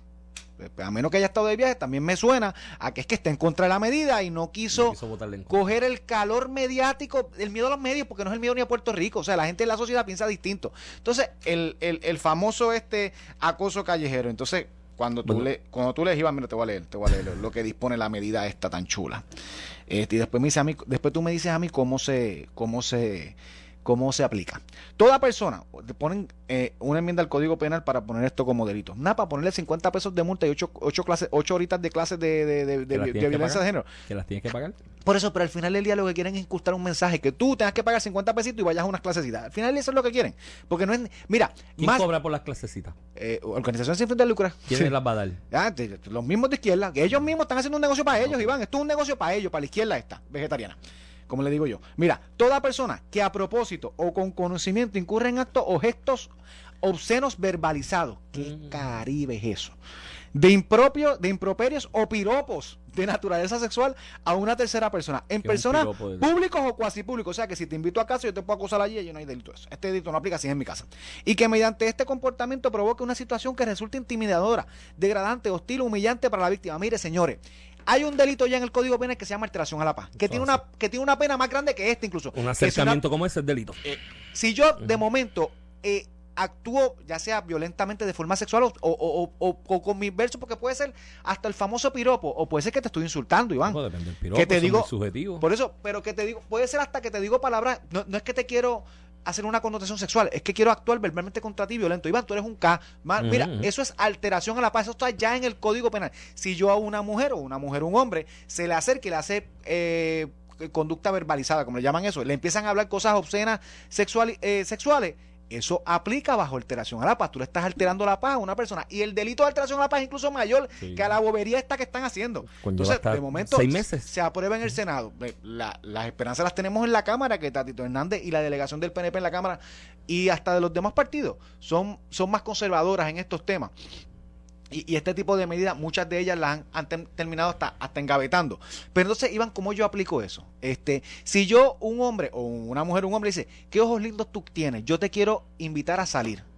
A menos que haya estado de viaje, también me suena a que es que está en contra de la medida y no quiso No coger el calor mediático, el miedo a los medios, porque no es el miedo ni a Puerto Rico. O sea, la gente de la sociedad piensa distinto. Entonces, el, el, el famoso este acoso callejero. Entonces, cuando tú, Bueno. le, cuando tú lees, Iván, mira, te voy a leer, te voy a leer lo que dispone la medida esta tan chula. Este, y después me dice a mí, después tú me dices a mí cómo se, cómo se, cómo se aplica. Toda persona, te ponen eh, una enmienda al Código Penal para poner esto como delito. Nada, para ponerle 50 pesos de multa y 8, ocho clases, 8 horitas de clases de, de, de- de- de violencia de pagar. género. Que las tienes que pagar. Por eso, pero al final del día lo que quieren es incrustar un mensaje que tú tengas que pagar 50 pesitos y vayas a unas clasecitas. Al final eso es lo que quieren. Porque no es. Mira, ¿Quién más. cobra por las clasecitas? Eh, organizaciones sin fines de lucro. ¿Quién Sí. las va a dar? Te- los mismos de izquierda, que ellos mismos están haciendo un negocio para ellos, Iván. Esto es un negocio para ellos, para la izquierda esta, vegetariana. Como le digo yo. Mira, toda persona que a propósito o con conocimiento incurre en actos o gestos obscenos verbalizados. ¿Qué Mm. caribe es eso? De impropio, de improperios o piropos de naturaleza sexual a una tercera persona. En personas públicos o cuasi públicos. O sea que si te invito a casa, yo te puedo acusar allí y yo no hay delito de eso. Este delito no aplica si es en mi casa. Y que mediante este comportamiento provoque una situación que resulte intimidadora, degradante, hostil, humillante para la víctima. Mire, señores. Hay un delito ya en el Código Penal que se llama alteración a la paz, que tiene una que tiene una pena más grande que este incluso. Un una- acercamiento como ese es delito. si yo de momento eh, actúo ya sea violentamente de forma sexual o, o, o- o- con mis versos, porque puede ser hasta el famoso piropo, o puede ser que te estoy insultando, Iván. Pues depende del piropo, que te digo- muy subjetivos. Por eso, pero que te digo, puede ser hasta que te digo palabras, no, no es que te quiero hacer una connotación sexual, es que quiero actuar verbalmente contra ti violento. Iván, tú eres un K. Ma- Mira, Ujú. eso es alteración a la paz, eso está ya en el Código Penal. Si yo a una mujer o una mujer o un hombre se le acerca y le hace eh, conducta verbalizada, como le llaman eso, le empiezan a hablar cosas obscenas sexual, eh, sexuales, eso aplica bajo alteración a la paz. Tú le estás alterando la paz a una persona. Y el delito de alteración a la paz es incluso mayor Sí. que a la bobería esta que están haciendo. Conlleva Entonces, de momento, seis meses. se aprueba en el Senado. La- las esperanzas las tenemos en la Cámara, que Tatito Hernández y la delegación del PNP en la Cámara y hasta de los demás partidos son, son más conservadoras en estos temas. Y, y este tipo de medidas, muchas de ellas las han, terminado hasta, hasta engavetando. Pero entonces, Iván, ¿cómo yo aplico eso? Este, si yo, un hombre o una mujer, un hombre dice, ¿qué ojos lindos tú tienes? Yo te quiero invitar a salir.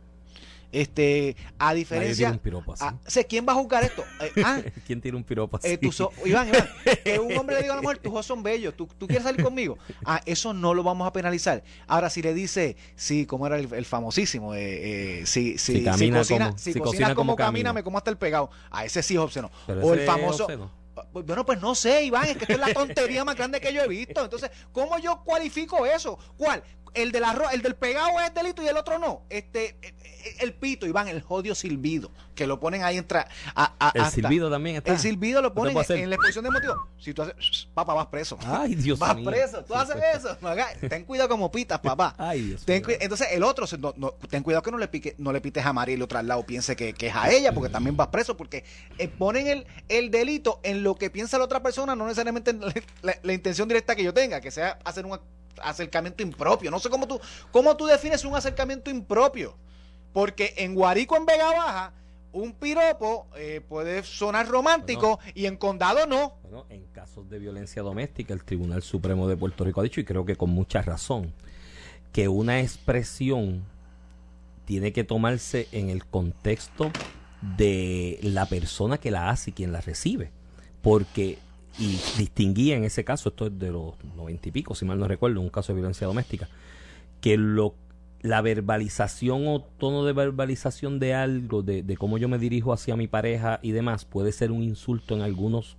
Este, a diferencia... piropo así. ah, sé, ¿Quién va a juzgar esto? Eh, [laughs] ah, ¿Quién tiene un piropo así? eh, o- Iván, Iván, que un hombre le diga a la mujer, tus ojos son bellos, ¿tú, tú quieres salir conmigo. Ah, eso no lo vamos a penalizar. Ahora, si le dice, sí, como era el, el famosísimo, eh, eh, si, si, Si camina cocina, como- si si cocina cocina como como camina, camina. me como hasta el pegado. A ese sí es obsceno. Pero o el famoso... obsceno. Bueno, pues no sé, Iván, es que esto es la tontería más grande que yo he visto. Entonces, ¿cómo yo cualifico eso? ¿Cuál? El del arroz, el del pegado es delito y el otro no. Este, el pito, Iván, el jodio silbido, que lo ponen ahí entre a, a- El hasta- silbido también está. el silbido lo ponen en la exposición de motivos. Si tú haces, papá, vas preso. Ay, Dios vas mío. preso. Tú haces eso. Ten cuidado como pitas, [laughs] papá. Ay, Dios Ten mío. entonces el otro, se- no- no, ten cuidado que no le pique, no le pites a María y el otro al lado piense que, que es a ella, porque también vas preso, porque eh, ponen el, el delito en lo que piensa la otra persona, no necesariamente en la, la- la intención directa que yo tenga, que sea hacer un acercamiento impropio. No sé cómo tú, cómo tú defines un acercamiento impropio. Porque en Guarico, en Vega Baja, un piropo eh, puede sonar romántico y en Condado no. Bueno, en casos de violencia doméstica, el Tribunal Supremo de Puerto Rico ha dicho, y creo que con mucha razón, que una expresión tiene que tomarse en el contexto de la persona que la hace y quien la recibe. Porque, y distinguía en ese caso, esto es de los noventa y pico, si mal no recuerdo, un caso de violencia doméstica, que lo la verbalización o tono de verbalización de algo, de, de cómo yo me dirijo hacia mi pareja y demás, puede ser un insulto en algunos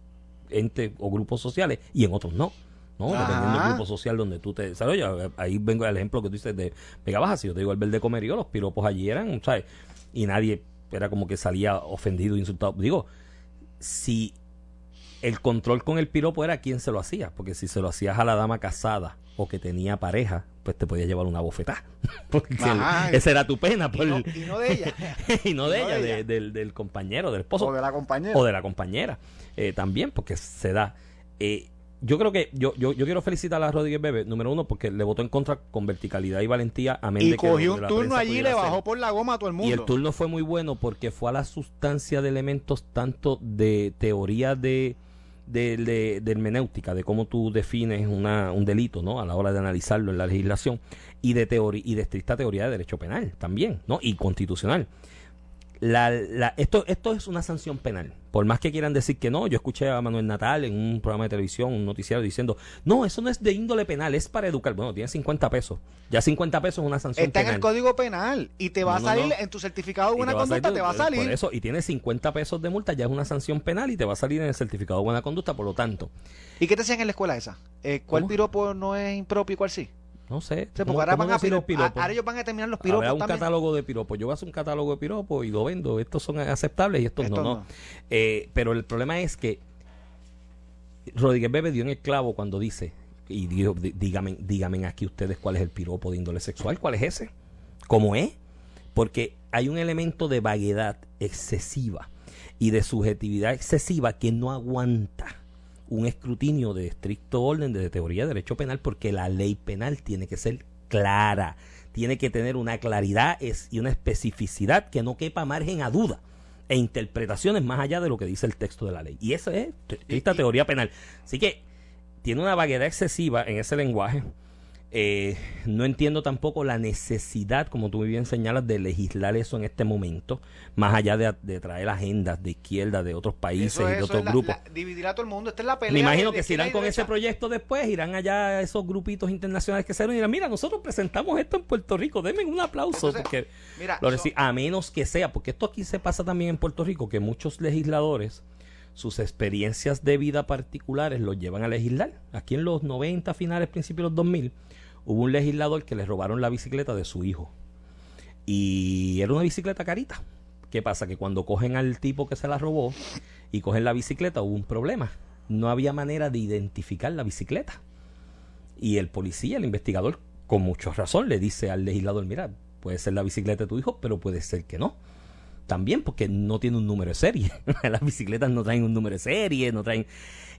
entes o grupos sociales y en otros no. ¿no? Ah. Dependiendo del grupo social donde tú te desarrollas. Ahí vengo al ejemplo que tú dices de Vega Baja. Si yo te digo el verde comerío, los piropos allí eran, ¿sabes? Y nadie era como que salía ofendido, insultado. Digo, si el control con el piropo era quién se lo hacía, porque si se lo hacías a la dama casada o que tenía pareja, pues te podía llevar una bofetada. [laughs] porque Ajá. esa era tu pena. Y no, y no de ella. [laughs] y no de y no ella, de del, del compañero, del esposo o de la compañera. o de la compañera eh, también, porque se da. Eh, yo creo que yo, yo, yo quiero felicitar a Rodríguez Bebe, número uno, porque le votó en contra con verticalidad y valentía a y cogió un turno allí y le bajó por la goma a todo el mundo. Y el turno fue muy bueno porque fue a la sustancia de elementos tanto de teoría de, de, de- de hermenéutica, de cómo tú defines una, un delito, ¿no? A la hora de analizarlo en la legislación, y de teoría, y de estricta teoría de derecho penal también, ¿no? Y constitucional. La, la- esto, esto es una sanción penal. Por más que quieran decir que no, yo escuché a Manuel Natal en un programa de televisión, un noticiario, diciendo, no, eso no es de índole penal, es para educar. Bueno, tiene 50 pesos. Ya 50 pesos es una sanción Está en penal. el Código Penal y te va No, a salir no. en tu certificado de buena te conducta, salir- te va a salir. Por eso, y tiene 50 pesos de multa, ya es una sanción penal y te va a salir en el certificado de buena conducta, por lo tanto, ¿Y qué te hacían en la escuela esa? Eh, ¿Cuál ¿Cómo? piropo no es impropio y cuál sí? No sé. O sea, ¿cómo- porque ahora van a, piro- piropo? a- ahora ellos van a determinar los piropos Habrá un también. catálogo de piropos. Yo voy a hacer un catálogo de piropos y lo vendo. Estos son aceptables y estos, Estos no, no. no. Eh, pero el problema es que Rodríguez Bebe dio en el clavo cuando dice, y dijo, "Dí- dígame, dígame aquí ustedes cuál es el piropo de índole sexual, cuál es ese, cómo es, porque hay un elemento de vaguedad excesiva y de subjetividad excesiva que no aguanta un escrutinio de estricto orden de teoría de derecho penal porque la ley penal tiene que ser clara, tiene que tener una claridad y una especificidad que no quepa margen a duda e interpretaciones más allá de lo que dice el texto de la ley. Y esa es esta teoría penal. Así que tiene una vaguedad excesiva en ese lenguaje. Eh, no entiendo tampoco la necesidad, como tú muy bien señalas, de legislar eso en este momento, más allá de, de traer agendas de izquierda de otros países Eso y de eso otros la- grupos. la- dividir a todo el mundo. Esta es la pelea. Me imagino de- que si irán con ese proyecto después, irán allá a esos grupitos internacionales que se y dirán, mira, nosotros presentamos esto en Puerto Rico, denme un aplauso, Entonces, porque mira, lo a menos que sea, porque esto aquí se pasa también en Puerto Rico, que muchos legisladores, sus experiencias de vida particulares los llevan a legislar. Aquí en los 90, finales, principios de los 2000, hubo un legislador que le robaron la bicicleta de su hijo. Y era una bicicleta carita. ¿Qué pasa? Que cuando cogen al tipo que se la robó y cogen la bicicleta hubo un problema. No había manera de identificar la bicicleta. Y el policía, el investigador, con mucha razón, le dice al legislador, mira, puede ser la bicicleta de tu hijo, pero puede ser que no. También porque no tiene un número de serie. [laughs] Las bicicletas no traen un número de serie, no traen...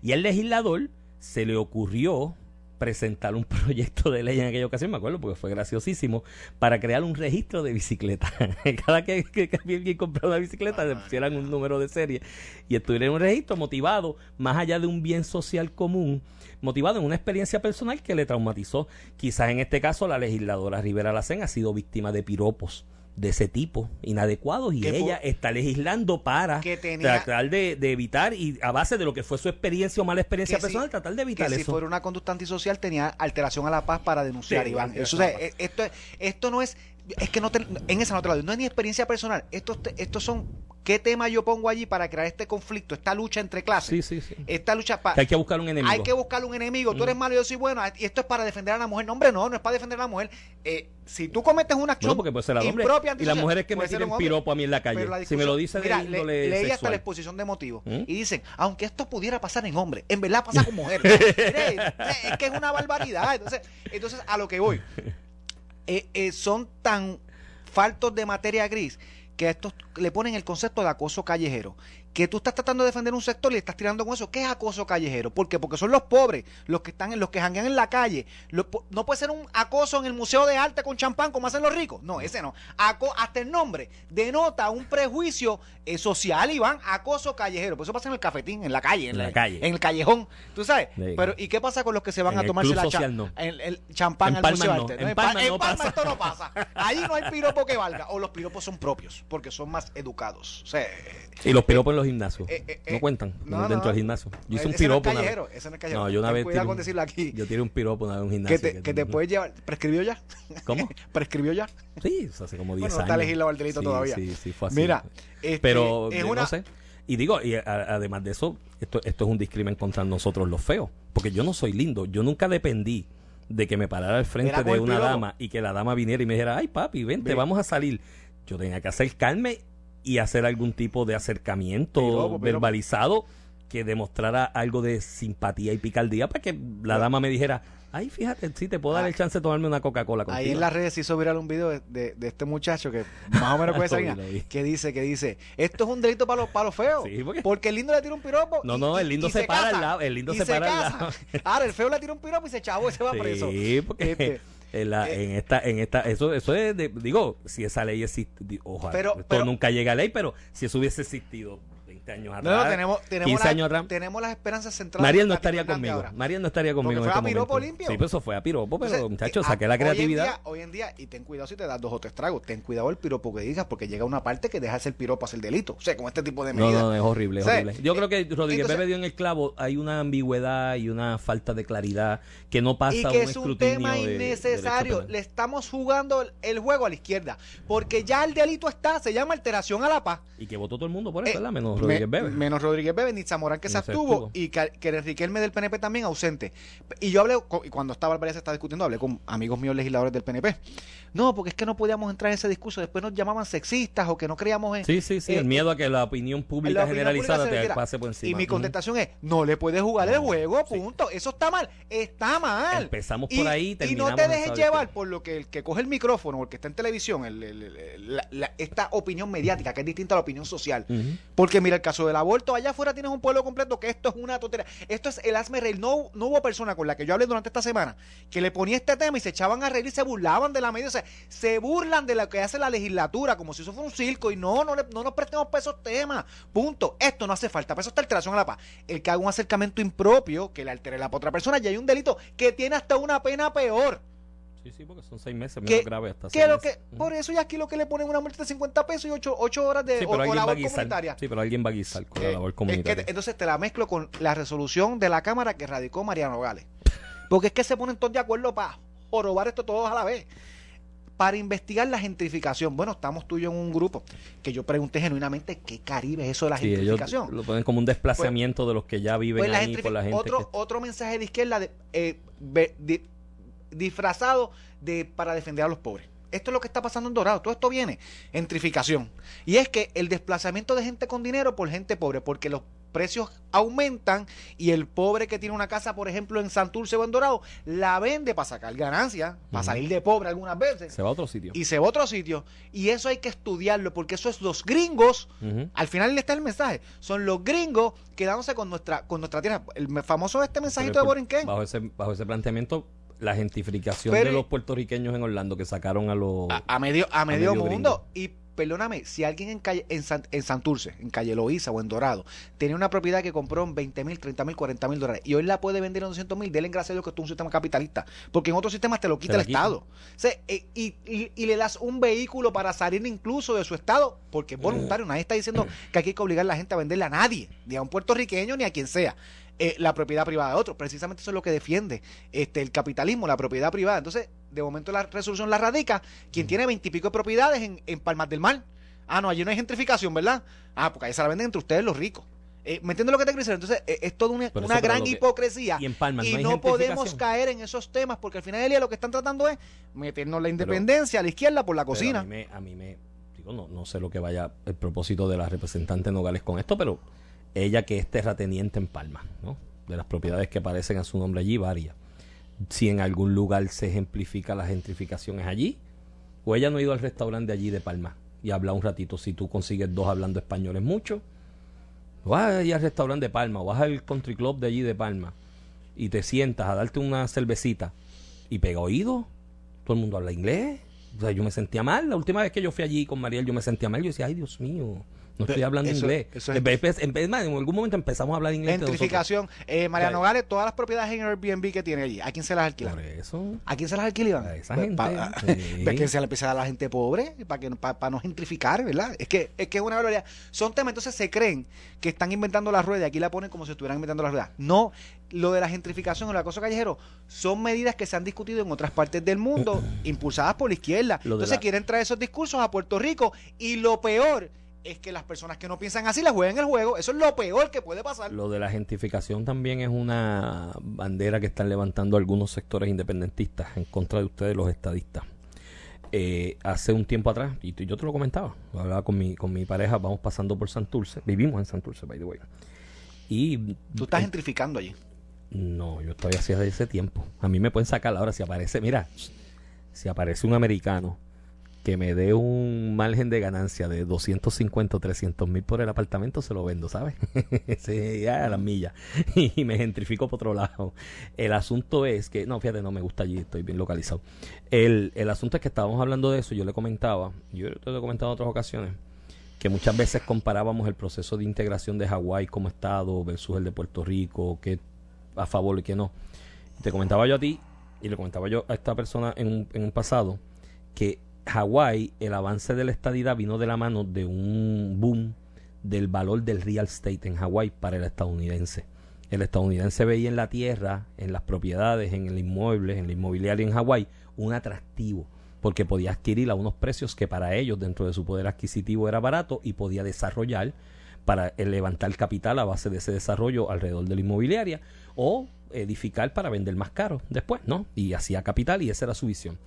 Y al legislador se le ocurrió presentar un [laughs] proyecto de ley en aquella ocasión, me acuerdo, porque fue graciosísimo, para crear un registro de bicicletas. [laughs] Cada que, que, alguien comprara una bicicleta, le pusieran un número de serie y estuviera en un registro motivado, más allá de un bien social común, motivado en una experiencia personal que le traumatizó. Quizás en este caso la legisladora Rivera Lacén ha sido víctima de piropos de ese tipo, inadecuados, y Que ella está legislando para Que tenía- tratar de, de evitar, y a base de lo que fue su experiencia o mala experiencia que si- personal, tratar de que evitar si eso. fuera una conducta antisocial tenía alteración a la paz para denunciar, Sí, Iván. Eso, o sea, esto, esto no es, es que no te- en esa no te la doy, no es ni experiencia personal. Estos, estos son, ¿qué tema yo pongo allí para crear este conflicto, esta lucha entre clases? Sí, sí, sí. Esta lucha para... Hay que buscar un enemigo. Hay que buscar un enemigo. Tú eres malo y yo soy bueno. Y esto es para defender a la mujer. No, hombre, no, no es para defender a la mujer. Eh, si tú cometes una acción Bueno, porque puede ser hombre. impropia, Y las mujeres que me hombre. piropo a mí en la calle. La Si me lo dice de índole le- leí hasta la exposición de motivos ¿Mm? y dicen, aunque esto pudiera pasar en hombre, en verdad pasa con mujer. [laughs] Mire, es que es una barbaridad. Entonces, entonces a lo que voy, [laughs] eh, eh, son tan faltos de materia gris que estos le ponen el concepto de acoso callejero. Que tú estás tratando de defender un sector y le estás tirando con eso. ¿Qué es acoso callejero? ¿Por qué? Porque son los pobres, los que están en los que janguean en la calle. No puede ser un acoso en el Museo de Arte con champán como hacen los ricos. No, ese no. Aco- hasta el nombre denota un prejuicio eh, social, Iván. Acoso callejero. Por eso pasa en el cafetín, en la calle. En la calle. En el callejón. ¿Tú sabes? Sí. Pero ¿y qué pasa con los que se van En a el tomarse la cha- social no. el, el champán En al Museo de. Arte? En En, Palma Pa- en no Palma pasa. esto no pasa. [laughs] Ahí no hay piropo que valga. O los piropos son propios, porque son más educados. O sea, Y los piropos en los gimnasios. eh, eh, no eh, cuentan. no, dentro no. del gimnasio. Yo hice un no es piropo. una vez. no es. No, yo una vez. cuidado con decirlo aquí. Yo tiré un piropo una vez en un gimnasio. Que te, que te puedes llevar. ¿Prescribió ya? ¿Cómo? [laughs] ¿Prescribió ya? Sí, hace como 10 Bueno, no años. está legislado el delito Sí, todavía. Sí, sí, fue así. Mira, este, Pero es una- no sé. Y digo, y a- además de eso, esto, esto es un discrimen contra nosotros los feos. Porque yo no soy lindo. Yo nunca dependí de que me parara al frente de una dama y que la dama viniera y me dijera, ay papi, vente, Ve. vamos a salir. Yo tenía que acercarme y hacer algún tipo de acercamiento Piropo, piropo. verbalizado que demostrara algo de simpatía y picardía para que la dama me dijera, ay, fíjate, sí, te puedo dar Ah. el chance de tomarme una Coca-Cola contigo. Ahí en las redes se hizo viral un video de, de- de este muchacho que más o menos puede [laughs] salir que dice que dice esto es un delito para los para los feos porque el lindo le tira un piropo No, y- no, el lindo y se para al lado, el lindo se para al lado. ahora el feo le tira un piropo y se chavo y se va preso Sí, porque Este, en, la- eh, en esta, en esta, eso, eso es, de- digo, si esa ley existe, ojalá, Pero- esto pero- nunca llega a ley, pero si eso hubiese existido 20 años atrás, no, no, tenemos, tenemos, 15 la- años atrás, tenemos las esperanzas centrales Mariel en no estaría conmigo, ahora. Mariel no estaría conmigo Porque en fue este a piropo momento. limpio. Sí, pues eso fue a piropo, pero Entonces, muchachos, eh, saqué la hoy en creatividad. día- Hoy en, día, y ten cuidado si te das dos o tres tragos, ten cuidado el piropo que digas, porque llega una parte que deja el piropo hacer delito. O sea, con este tipo de No, medidas. no, es horrible, es O sea, horrible. Yo eh, creo que Rodríguez Bebe dio en el clavo, hay una ambigüedad y una falta de claridad que no pasa y que un es un tema de- innecesario. Le estamos jugando el, el juego a la izquierda. Porque ya el delito está, se llama alteración a la paz. Y que votó todo el mundo por eso, Eh, ¿verdad? Menos Me- Rodríguez Bebe. Menos Rodríguez Bebe, ni Zamorán que se abstuvo, y que, que Riquelme del PNP también ausente. Y yo hablé, y cuando estaba Álvarez se estaba discutiendo, hablé con amigos míos legisladores del PNP. No, porque es que no podíamos entrar en ese discurso. Después nos llamaban sexistas o que no creíamos en. Sí, sí, sí, eh, el miedo a que la opinión pública la opinión generalizada pública te pase por encima. Y mi contestación es, no le puedes jugar el juego, sí. punto. Eso está mal, está mal. Empezamos Y- por ahí y no te dejes llevar por lo que el que coge el micrófono o el que está en televisión, el- el- el- la- la- esta opinión mediática que es distinta a la opinión social. Porque mira, caso del aborto, allá afuera tienes un pueblo completo que esto es una tontería. Esto es el asme reír. No, no hubo persona con la que yo hablé durante esta semana que le ponía este tema y se echaban a reír y se burlaban de la medida. O sea, se burlan de lo que hace la legislatura como si eso fuera un circo y no, no, no nos prestemos para esos temas. Punto. Esto no hace falta. Para eso está alteración a la paz. El que haga un acercamiento impropio, que le altere la otra persona, ya hay un delito que tiene hasta una pena peor. Sí, sí, porque son seis meses Que- menos grave hasta que seis lo meses. que, por eso ya aquí lo que le ponen una multa de 50 pesos y 8, horas de Sí, o- o labor comunitaria. Sí, pero alguien va a guisar con la labor es que comunitaria. entonces te la mezclo con la resolución de la Cámara que radicó Mariano Gales. Porque es que se ponen todos de acuerdo para robar esto todos a la vez. Para investigar la gentrificación. Bueno, estamos tú y yo en un grupo que yo pregunté genuinamente qué Caribe es eso de la Sí, ellos gentrificación. lo ponen como un desplazamiento de los que ya viven Pues la ahí gentrifi- por la gente otro, que- otro mensaje de izquierda de, eh, disfrazado de para defender a los pobres. Esto es lo que está pasando en Dorado. Todo esto viene. Gentrificación. Y es que el desplazamiento de gente con dinero por gente pobre, porque los precios aumentan y el pobre que tiene una casa, por ejemplo, en Santurce o en Dorado, la vende para sacar ganancias, para salir de pobre algunas veces. se va a otro sitio. Y se va a otro sitio. Y eso hay que estudiarlo, porque eso es los gringos al final le está el mensaje. Son los gringos quedándose con nuestra, con nuestra tierra. El famoso este mensajito de Borinquen. Bajo ese, bajo ese planteamiento, la gentrificación Pero- de los puertorriqueños en Orlando que sacaron a los... A, a medio, a medio, medio mundo. Y perdóname, si alguien en, calle, en, San- en Santurce, en Calle Loíza o en Dorado, tenía una propiedad que compró en 20 mil, 30 mil, 40 mil dólares y hoy la puede vender en 200 mil, denle gracias a Dios que esto es un sistema capitalista. Porque en otros sistemas te lo quita Te el. Estado. O sea, eh, y, y- y le das un vehículo para salir incluso de su Estado, porque es voluntario. Nadie está diciendo que aquí hay que obligar a la gente a venderle a nadie, ni a un puertorriqueño ni a quien sea. Eh, la propiedad privada de otro. Precisamente eso es lo que defiende este el capitalismo, la propiedad privada. Entonces, de momento la resolución la radica quien tiene veintipico de propiedades en, en Palmas del Mar. Ah, no, allí no hay gentrificación, ¿verdad? Ah, porque ahí se la venden entre ustedes los ricos. Eh, ¿Me entiendes lo que te quiero? Entonces, eh, es toda una, una gran que- hipocresía. Y en Palmas Y no podemos caer en esos temas porque al final del día lo que están tratando es meternos la independencia a la izquierda por la cocina. A mí me, a mí me- digo, no, no sé lo que vaya el propósito de la representante Nogales con esto, pero ella que es terrateniente en Palma, ¿no? De las propiedades que aparecen a su nombre allí, varias. Si en algún lugar se ejemplifica la gentrificación es allí, o ella no ha ido al restaurante allí de Palma y habla un ratito. Si tú consigues dos hablando español es mucho, vas allí al restaurante de Palma o vas al country club de allí de Palma y te sientas a darte una cervecita y pega oído, todo el mundo habla inglés. O sea, yo me sentía mal. La última vez que yo fui allí con Mariel, yo me sentía mal. Yo decía, ay, Dios mío, no estoy hablando eso- inglés. eso es- en, algún momento empezamos a hablar inglés. Gentrificación. Eh, Mariano O sea, Gales, todas las propiedades en Airbnb que tiene allí, ¿a quién se las alquila? nosotros. Por eso. ¿A quién se las alquila? Iván? A esa Pues, gente, pa- sí. [laughs] pues que se le empieza a dar a la gente pobre para que para no gentrificar, ¿verdad? Es que es que es una barbaridad. Son temas, entonces se creen que están inventando la rueda y aquí la ponen como si estuvieran inventando la rueda. No, lo de la gentrificación o el acoso callejero son medidas que se han discutido en otras partes del mundo, [clears throat] impulsadas por la izquierda. Entonces la- quieren traer esos discursos a Puerto Rico y lo peor es que las personas que no piensan así la juegan el juego. Eso es lo peor que puede pasar. Lo de la gentrificación también es una bandera que están levantando algunos sectores independentistas en contra de ustedes, los estadistas. Eh, hace un tiempo atrás, y yo te lo comentaba, hablaba con mi, con mi pareja, vamos pasando por Santurce, vivimos en Santurce, by the way. Y Tú estás eh, gentrificando allí. No, yo estoy así hace ese tiempo. A mí me pueden sacar ahora si aparece, mira, si aparece un americano que me dé un margen de ganancia de 250 o 300 mil por el apartamento, se lo vendo, ¿sabes? [laughs] sí, ya a las millas. [laughs] y me gentrifico por otro lado. El asunto es que, no, fíjate, no me gusta allí, estoy bien localizado. El, el asunto es que estábamos hablando de eso, yo le comentaba, yo te lo he comentado en otras ocasiones, que muchas veces comparábamos el proceso de integración de Hawái como Estado versus el de Puerto Rico, que a favor y que no. Te comentaba yo a ti y le comentaba yo a esta persona en un, en un pasado que Hawái, el avance de la estadidad vino de la mano de un boom del valor del real estate en Hawái para el estadounidense. El estadounidense veía en la tierra, en las propiedades, en el inmueble, en la inmobiliaria en Hawái, un atractivo porque podía adquirir a unos precios que para ellos dentro de su poder adquisitivo era barato y podía desarrollar para eh, levantar capital a base de ese desarrollo alrededor de la inmobiliaria o edificar para vender más caro después, ¿no? Y hacía capital y esa era su visión.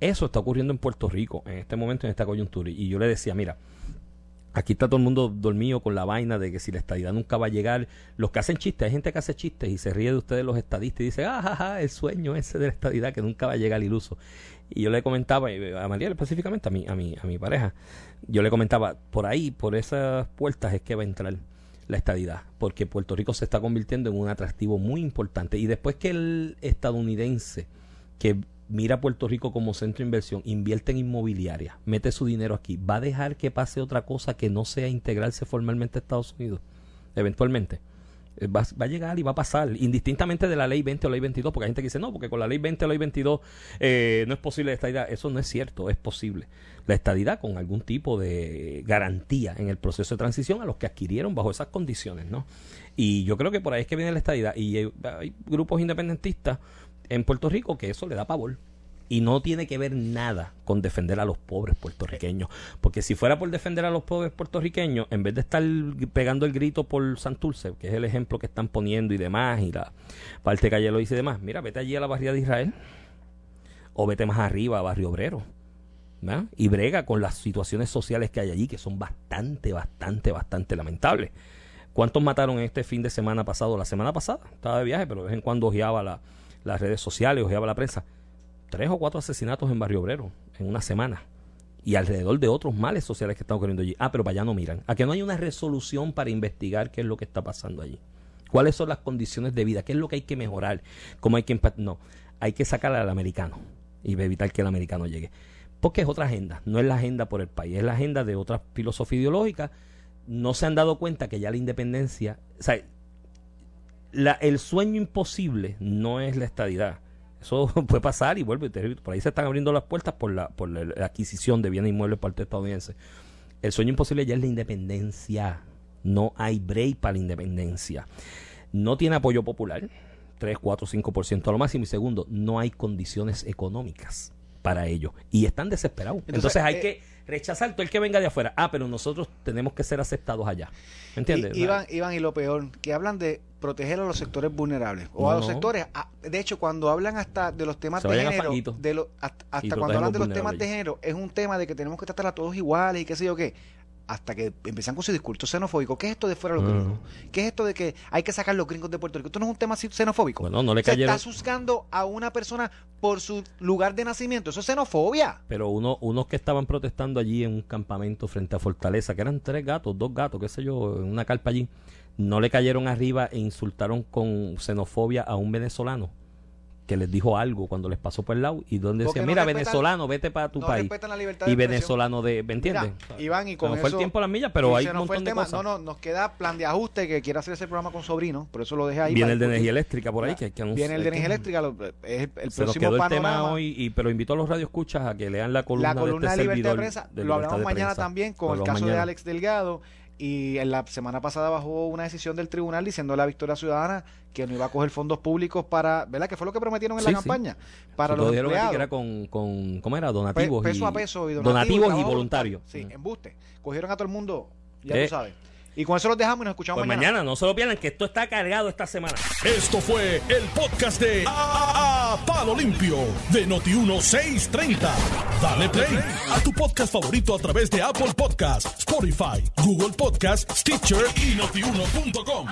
Eso está ocurriendo en Puerto Rico en este momento, en esta coyuntura. Y yo le decía, mira, aquí está todo el mundo dormido con la vaina de que si la estadidad nunca va a llegar. Los que hacen chistes, hay gente que hace chistes y se ríe de ustedes los estadistas y dice, ah, ja, el sueño ese de la estadidad que nunca va a llegar iluso. Y yo le comentaba, eh, a María específicamente, a mi, a mi, a mi pareja, yo le comentaba, por ahí, por esas puertas es que va a entrar. la estadidad, porque Puerto Rico se está convirtiendo en un atractivo muy importante. Y después que el estadounidense que mira a Puerto Rico como centro de inversión, invierte en inmobiliaria, mete su dinero aquí, ¿va a dejar que pase otra cosa que no sea integrarse formalmente a Estados Unidos? Eventualmente. Eh, Va, va a llegar y va a pasar, indistintamente de la ley 20 o ley 22, porque hay gente que dice, no, porque con la ley 20 o ley 22 eh, no es posible la estadidad. Eso no es cierto, es posible. La estadidad con algún tipo de garantía en el proceso de transición a los que adquirieron bajo esas condiciones, ¿no? Y yo creo que por ahí es que viene la estadidad. Y hay grupos independentistas en Puerto Rico que eso le da pavor. Y no tiene que ver nada con defender a los pobres puertorriqueños. Porque si fuera por defender a los pobres puertorriqueños, en vez de estar pegando el grito por Santurce, que es el ejemplo que están poniendo y demás, y la parte calle lo dice y demás, mira, vete allí a la barriada de Israel. O vete más arriba a Barrio Obrero. ¿verdad? Y brega con las situaciones sociales que hay allí, que son bastante, bastante, bastante lamentables. ¿Cuántos mataron este fin de semana pasado? La semana pasada, estaba de viaje, pero de vez en cuando ojeaba la, las redes sociales, ojeaba la prensa tres o cuatro asesinatos en Barrio Obrero en una semana y alrededor de otros males sociales que están ocurriendo allí. Ah, pero para allá no miran. A que no hay una resolución para investigar qué es lo que está pasando allí. ¿Cuáles son las condiciones de vida? ¿Qué es lo que hay que mejorar? ¿Cómo hay que No, hay que sacar al americano y evitar que el americano llegue. Porque es otra agenda, no es la agenda por el país, es la agenda de otra filosofía ideológica. No se han dado cuenta que ya la independencia, o sea, la- el sueño imposible no es la estadidad. Eso [laughs] puede pasar y vuelve. Por ahí se están abriendo las puertas por la, por la, la adquisición de bienes inmuebles por parte estadounidense. El sueño imposible ya es la independencia. No hay break para la independencia. No tiene apoyo popular. 3, 4, 5% a lo máximo. Y segundo, no hay condiciones económicas para ello. Y están desesperados. Entonces, Entonces, hay eh, que rechazar todo el que venga de afuera. Ah, pero nosotros tenemos que ser aceptados allá. ¿Me entiendes? Y- Iván, Iván, y lo peor, que hablan de proteger a los sectores vulnerables o No, a los sectores. ah, De hecho, cuando hablan hasta de los temas de género, de lo- hasta, hasta cuando hablan de los temas de género, es un tema de que tenemos que tratar a todos iguales y qué sé yo qué. Hasta que empiezan con su discurso xenofóbico. ¿Qué es esto de fuera los Ujú. gringos? ¿Qué es esto de que hay que sacar los gringos de Puerto Rico? Esto no es un tema xenofóbico. Bueno, no le Se cayeron. está juzgando a una persona por su lugar de nacimiento. Eso es xenofobia. Pero uno, unos que estaban protestando allí en un campamento frente a Fortaleza, que eran tres gatos, dos gatos, qué sé yo, en una carpa allí, no le cayeron arriba e insultaron con xenofobia a un venezolano que les dijo algo cuando les pasó por el lado y donde Porque decía, no mira, respetan- venezolano, vete para tu no país. la libertad Y de venezolano de, ¿me entiendes? Mira, Iván, y con No fue eso- el tiempo a las millas, pero hay un nos fue montón de tema. cosas. No, no, nos queda plan de ajuste que quiere hacer ese programa con sobrino, por eso lo dejé ahí. Viene el de energía eléctrica por ahí, que, que anuncia- Viene el de que- energía eléctrica, lo- es el, el Se nos próximo quedó el panorama. tema hoy, y, pero invito a los radioescuchas a que lean la columna, la columna de de, este libertad de prensa, de lo hablamos de mañana Prensa. también con el caso de. Alex Delgado y en la semana pasada bajó una decisión del tribunal diciendo a la Victoria Ciudadana que no iba a coger fondos públicos para, ¿verdad? Que fue lo que prometieron en Sí, la sí. campaña para los empleados. que era con, con, ¿cómo era? Pe- Donativos peso y, a peso y donativos y voluntarios. voluntario. Sí, embuste. Cogieron a todo el mundo, ya Eh. tú sabes. Y con eso los dejamos y nos escuchamos Pues mañana. mañana, no se lo pierdan, que esto está cargado esta semana. Esto fue el podcast de A, Palo Limpio de Noti1630. Dale play a tu podcast favorito a través de Apple Podcasts, Spotify, Google Podcasts, Stitcher y notiuno.com.